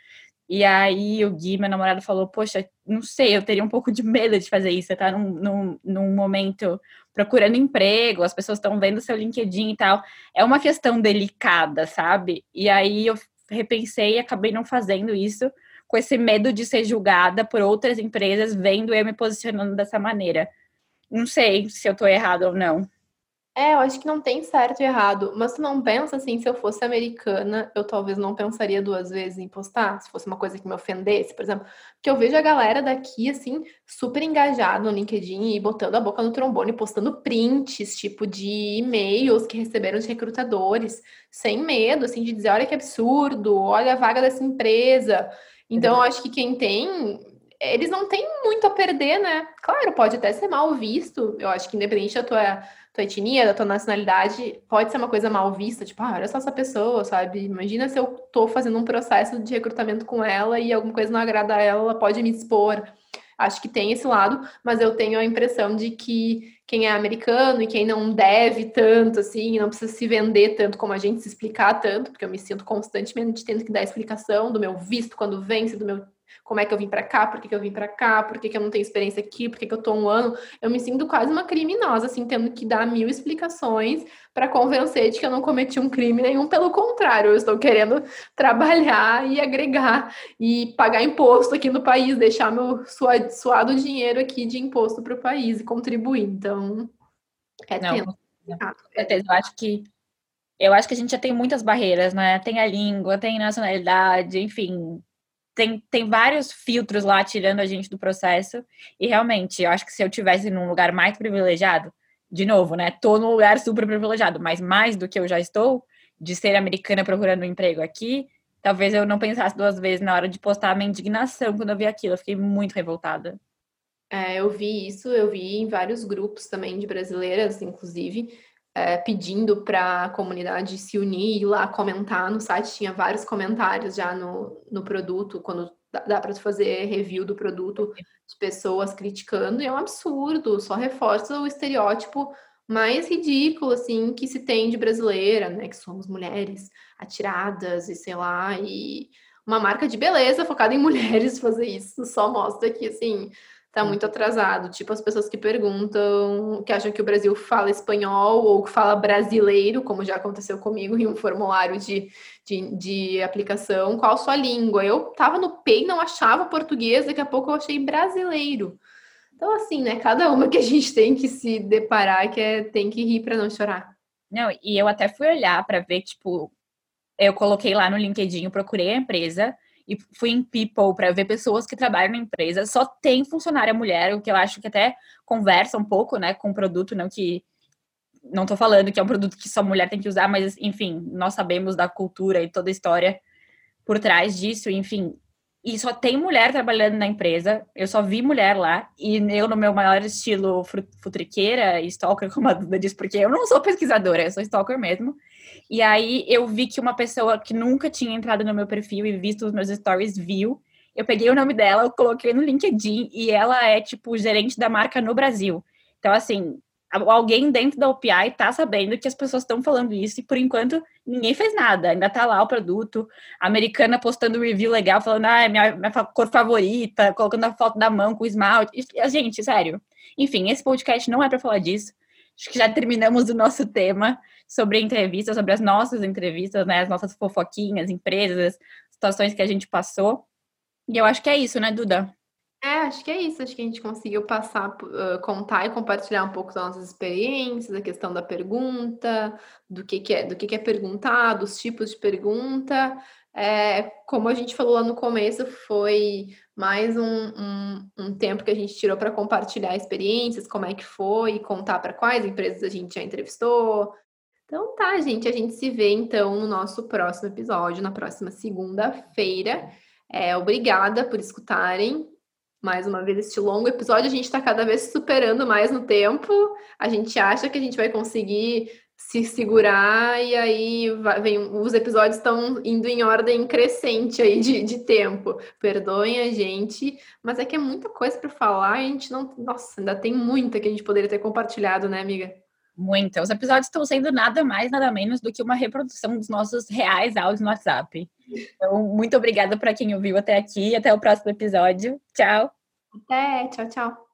E aí o Gui, meu namorado, falou, poxa, não sei, eu teria um pouco de medo de fazer isso. Você tá num, num, num momento procurando emprego, as pessoas estão vendo seu LinkedIn e tal. É uma questão delicada, sabe? E aí eu repensei e acabei não fazendo isso, com esse medo de ser julgada por outras empresas, vendo eu me posicionando dessa maneira. Não sei se eu tô errada ou não. É, eu acho que não tem certo e errado, mas tu não pensa assim, se eu fosse americana, eu talvez não pensaria duas vezes em postar, se fosse uma coisa que me ofendesse, por exemplo, porque eu vejo a galera daqui, assim, super engajada no LinkedIn e botando a boca no trombone, postando prints, tipo, de e-mails que receberam de recrutadores, sem medo, assim, de dizer, olha que absurdo, olha a vaga dessa empresa. Então, eu acho que quem tem eles não têm muito a perder, né? Claro, pode até ser mal visto. Eu acho que independente da tua tua etnia, da tua nacionalidade, pode ser uma coisa mal vista, tipo, ah, olha só essa pessoa, sabe? Imagina se eu tô fazendo um processo de recrutamento com ela e alguma coisa não agrada a ela, ela pode me expor. Acho que tem esse lado, mas eu tenho a impressão de que quem é americano e quem não deve tanto, assim, não precisa se vender tanto como a gente, se explicar tanto, porque eu me sinto constantemente tendo que dar explicação do meu visto quando vence, do meu como é que eu vim para cá, por que, que eu vim para cá, por que, que eu não tenho experiência aqui, por que, que eu tô um ano. Eu me sinto quase uma criminosa, assim, tendo que dar mil explicações para convencer de que eu não cometi um crime nenhum. Pelo contrário, eu estou querendo trabalhar e agregar e pagar imposto aqui no país, deixar meu suado dinheiro aqui de imposto para o país e contribuir. Então, é não, tempo. Certeza, eu acho que eu acho que a gente já tem muitas barreiras, né? Tem a língua, tem nacionalidade, enfim, tem, tem vários filtros lá tirando a gente do processo. E realmente, eu acho que se eu tivesse num lugar mais privilegiado, de novo, né? Tô num lugar super privilegiado, mas mais do que eu já estou, de ser americana procurando um emprego aqui, talvez eu não pensasse duas vezes na hora de postar a minha indignação quando eu vi aquilo. Eu fiquei muito revoltada. É, eu vi isso, eu vi em vários grupos também de brasileiras, inclusive, é, pedindo para a comunidade se unir e lá comentar. No site tinha vários comentários já no, no produto, quando dá, dá para fazer review do produto de pessoas criticando, e é um absurdo, só reforça o estereótipo mais ridículo, assim, que se tem de brasileira, né? Que somos mulheres atiradas e sei lá, e uma marca de beleza focada em mulheres fazer isso só mostra que, assim, tá muito atrasado. Tipo, as pessoas que perguntam, que acham que o Brasil fala espanhol ou que fala brasileiro, como já aconteceu comigo em um formulário de, de, de aplicação, qual sua língua? Eu tava no PEI, não achava português, daqui a pouco eu achei brasileiro. Então, assim, né? Cada uma que a gente tem que se deparar, que é, tem que rir para não chorar. Não, e eu até fui olhar para ver, tipo, eu coloquei lá no LinkedIn, procurei a empresa e fui em People para ver pessoas que trabalham na empresa. Só tem funcionária mulher, o que eu acho que até conversa um pouco, né, com o produto, não que não tô falando que é um produto que só mulher tem que usar, mas enfim, nós sabemos da cultura e toda a história por trás disso, enfim, e só tem mulher trabalhando na empresa. Eu só vi mulher lá. E eu, no meu maior estilo futriqueira e stalker, como a Duda diz, porque eu não sou pesquisadora, eu sou stalker mesmo. E aí eu vi que uma pessoa que nunca tinha entrado no meu perfil e visto os meus stories viu. Eu peguei o nome dela, eu coloquei no LinkedIn e ela é, tipo, gerente da marca no Brasil. Então, assim, alguém dentro da OPI tá sabendo que as pessoas estão falando isso e por enquanto ninguém fez nada. Ainda tá lá o produto, a americana postando review legal, falando, ah, é minha, minha cor favorita, colocando a foto da mão com esmalte. E, gente, sério. Enfim, esse podcast não é para falar disso. Acho que já terminamos o nosso tema sobre entrevistas, sobre as nossas entrevistas, né? As nossas fofoquinhas, empresas, situações que a gente passou. E eu acho que é isso, né, Duda? É, acho que é isso. Acho que a gente conseguiu passar, uh, contar e compartilhar um pouco das nossas experiências, a questão da pergunta, do que, que é, do que, que é perguntar, dos tipos de pergunta. É, como a gente falou lá no começo, foi mais um, um, um tempo que a gente tirou para compartilhar experiências, como é que foi, contar para quais empresas a gente já entrevistou. Então tá, gente, a gente se vê então no nosso próximo episódio, na próxima segunda-feira. É, obrigada por escutarem mais uma vez este longo episódio. A gente está cada vez superando mais no tempo. A gente acha que a gente vai conseguir se segurar e aí vai, vem, os episódios estão indo em ordem crescente aí de, de tempo. Perdoem a gente, mas é que é muita coisa para falar. A gente não, nossa, ainda tem muita que a gente poderia ter compartilhado, né, amiga? Muita. Os episódios estão sendo nada mais, nada menos do que uma reprodução dos nossos reais áudios no WhatsApp. Então, muito obrigada para quem ouviu até aqui. Até o próximo episódio. Tchau. Até, tchau, tchau.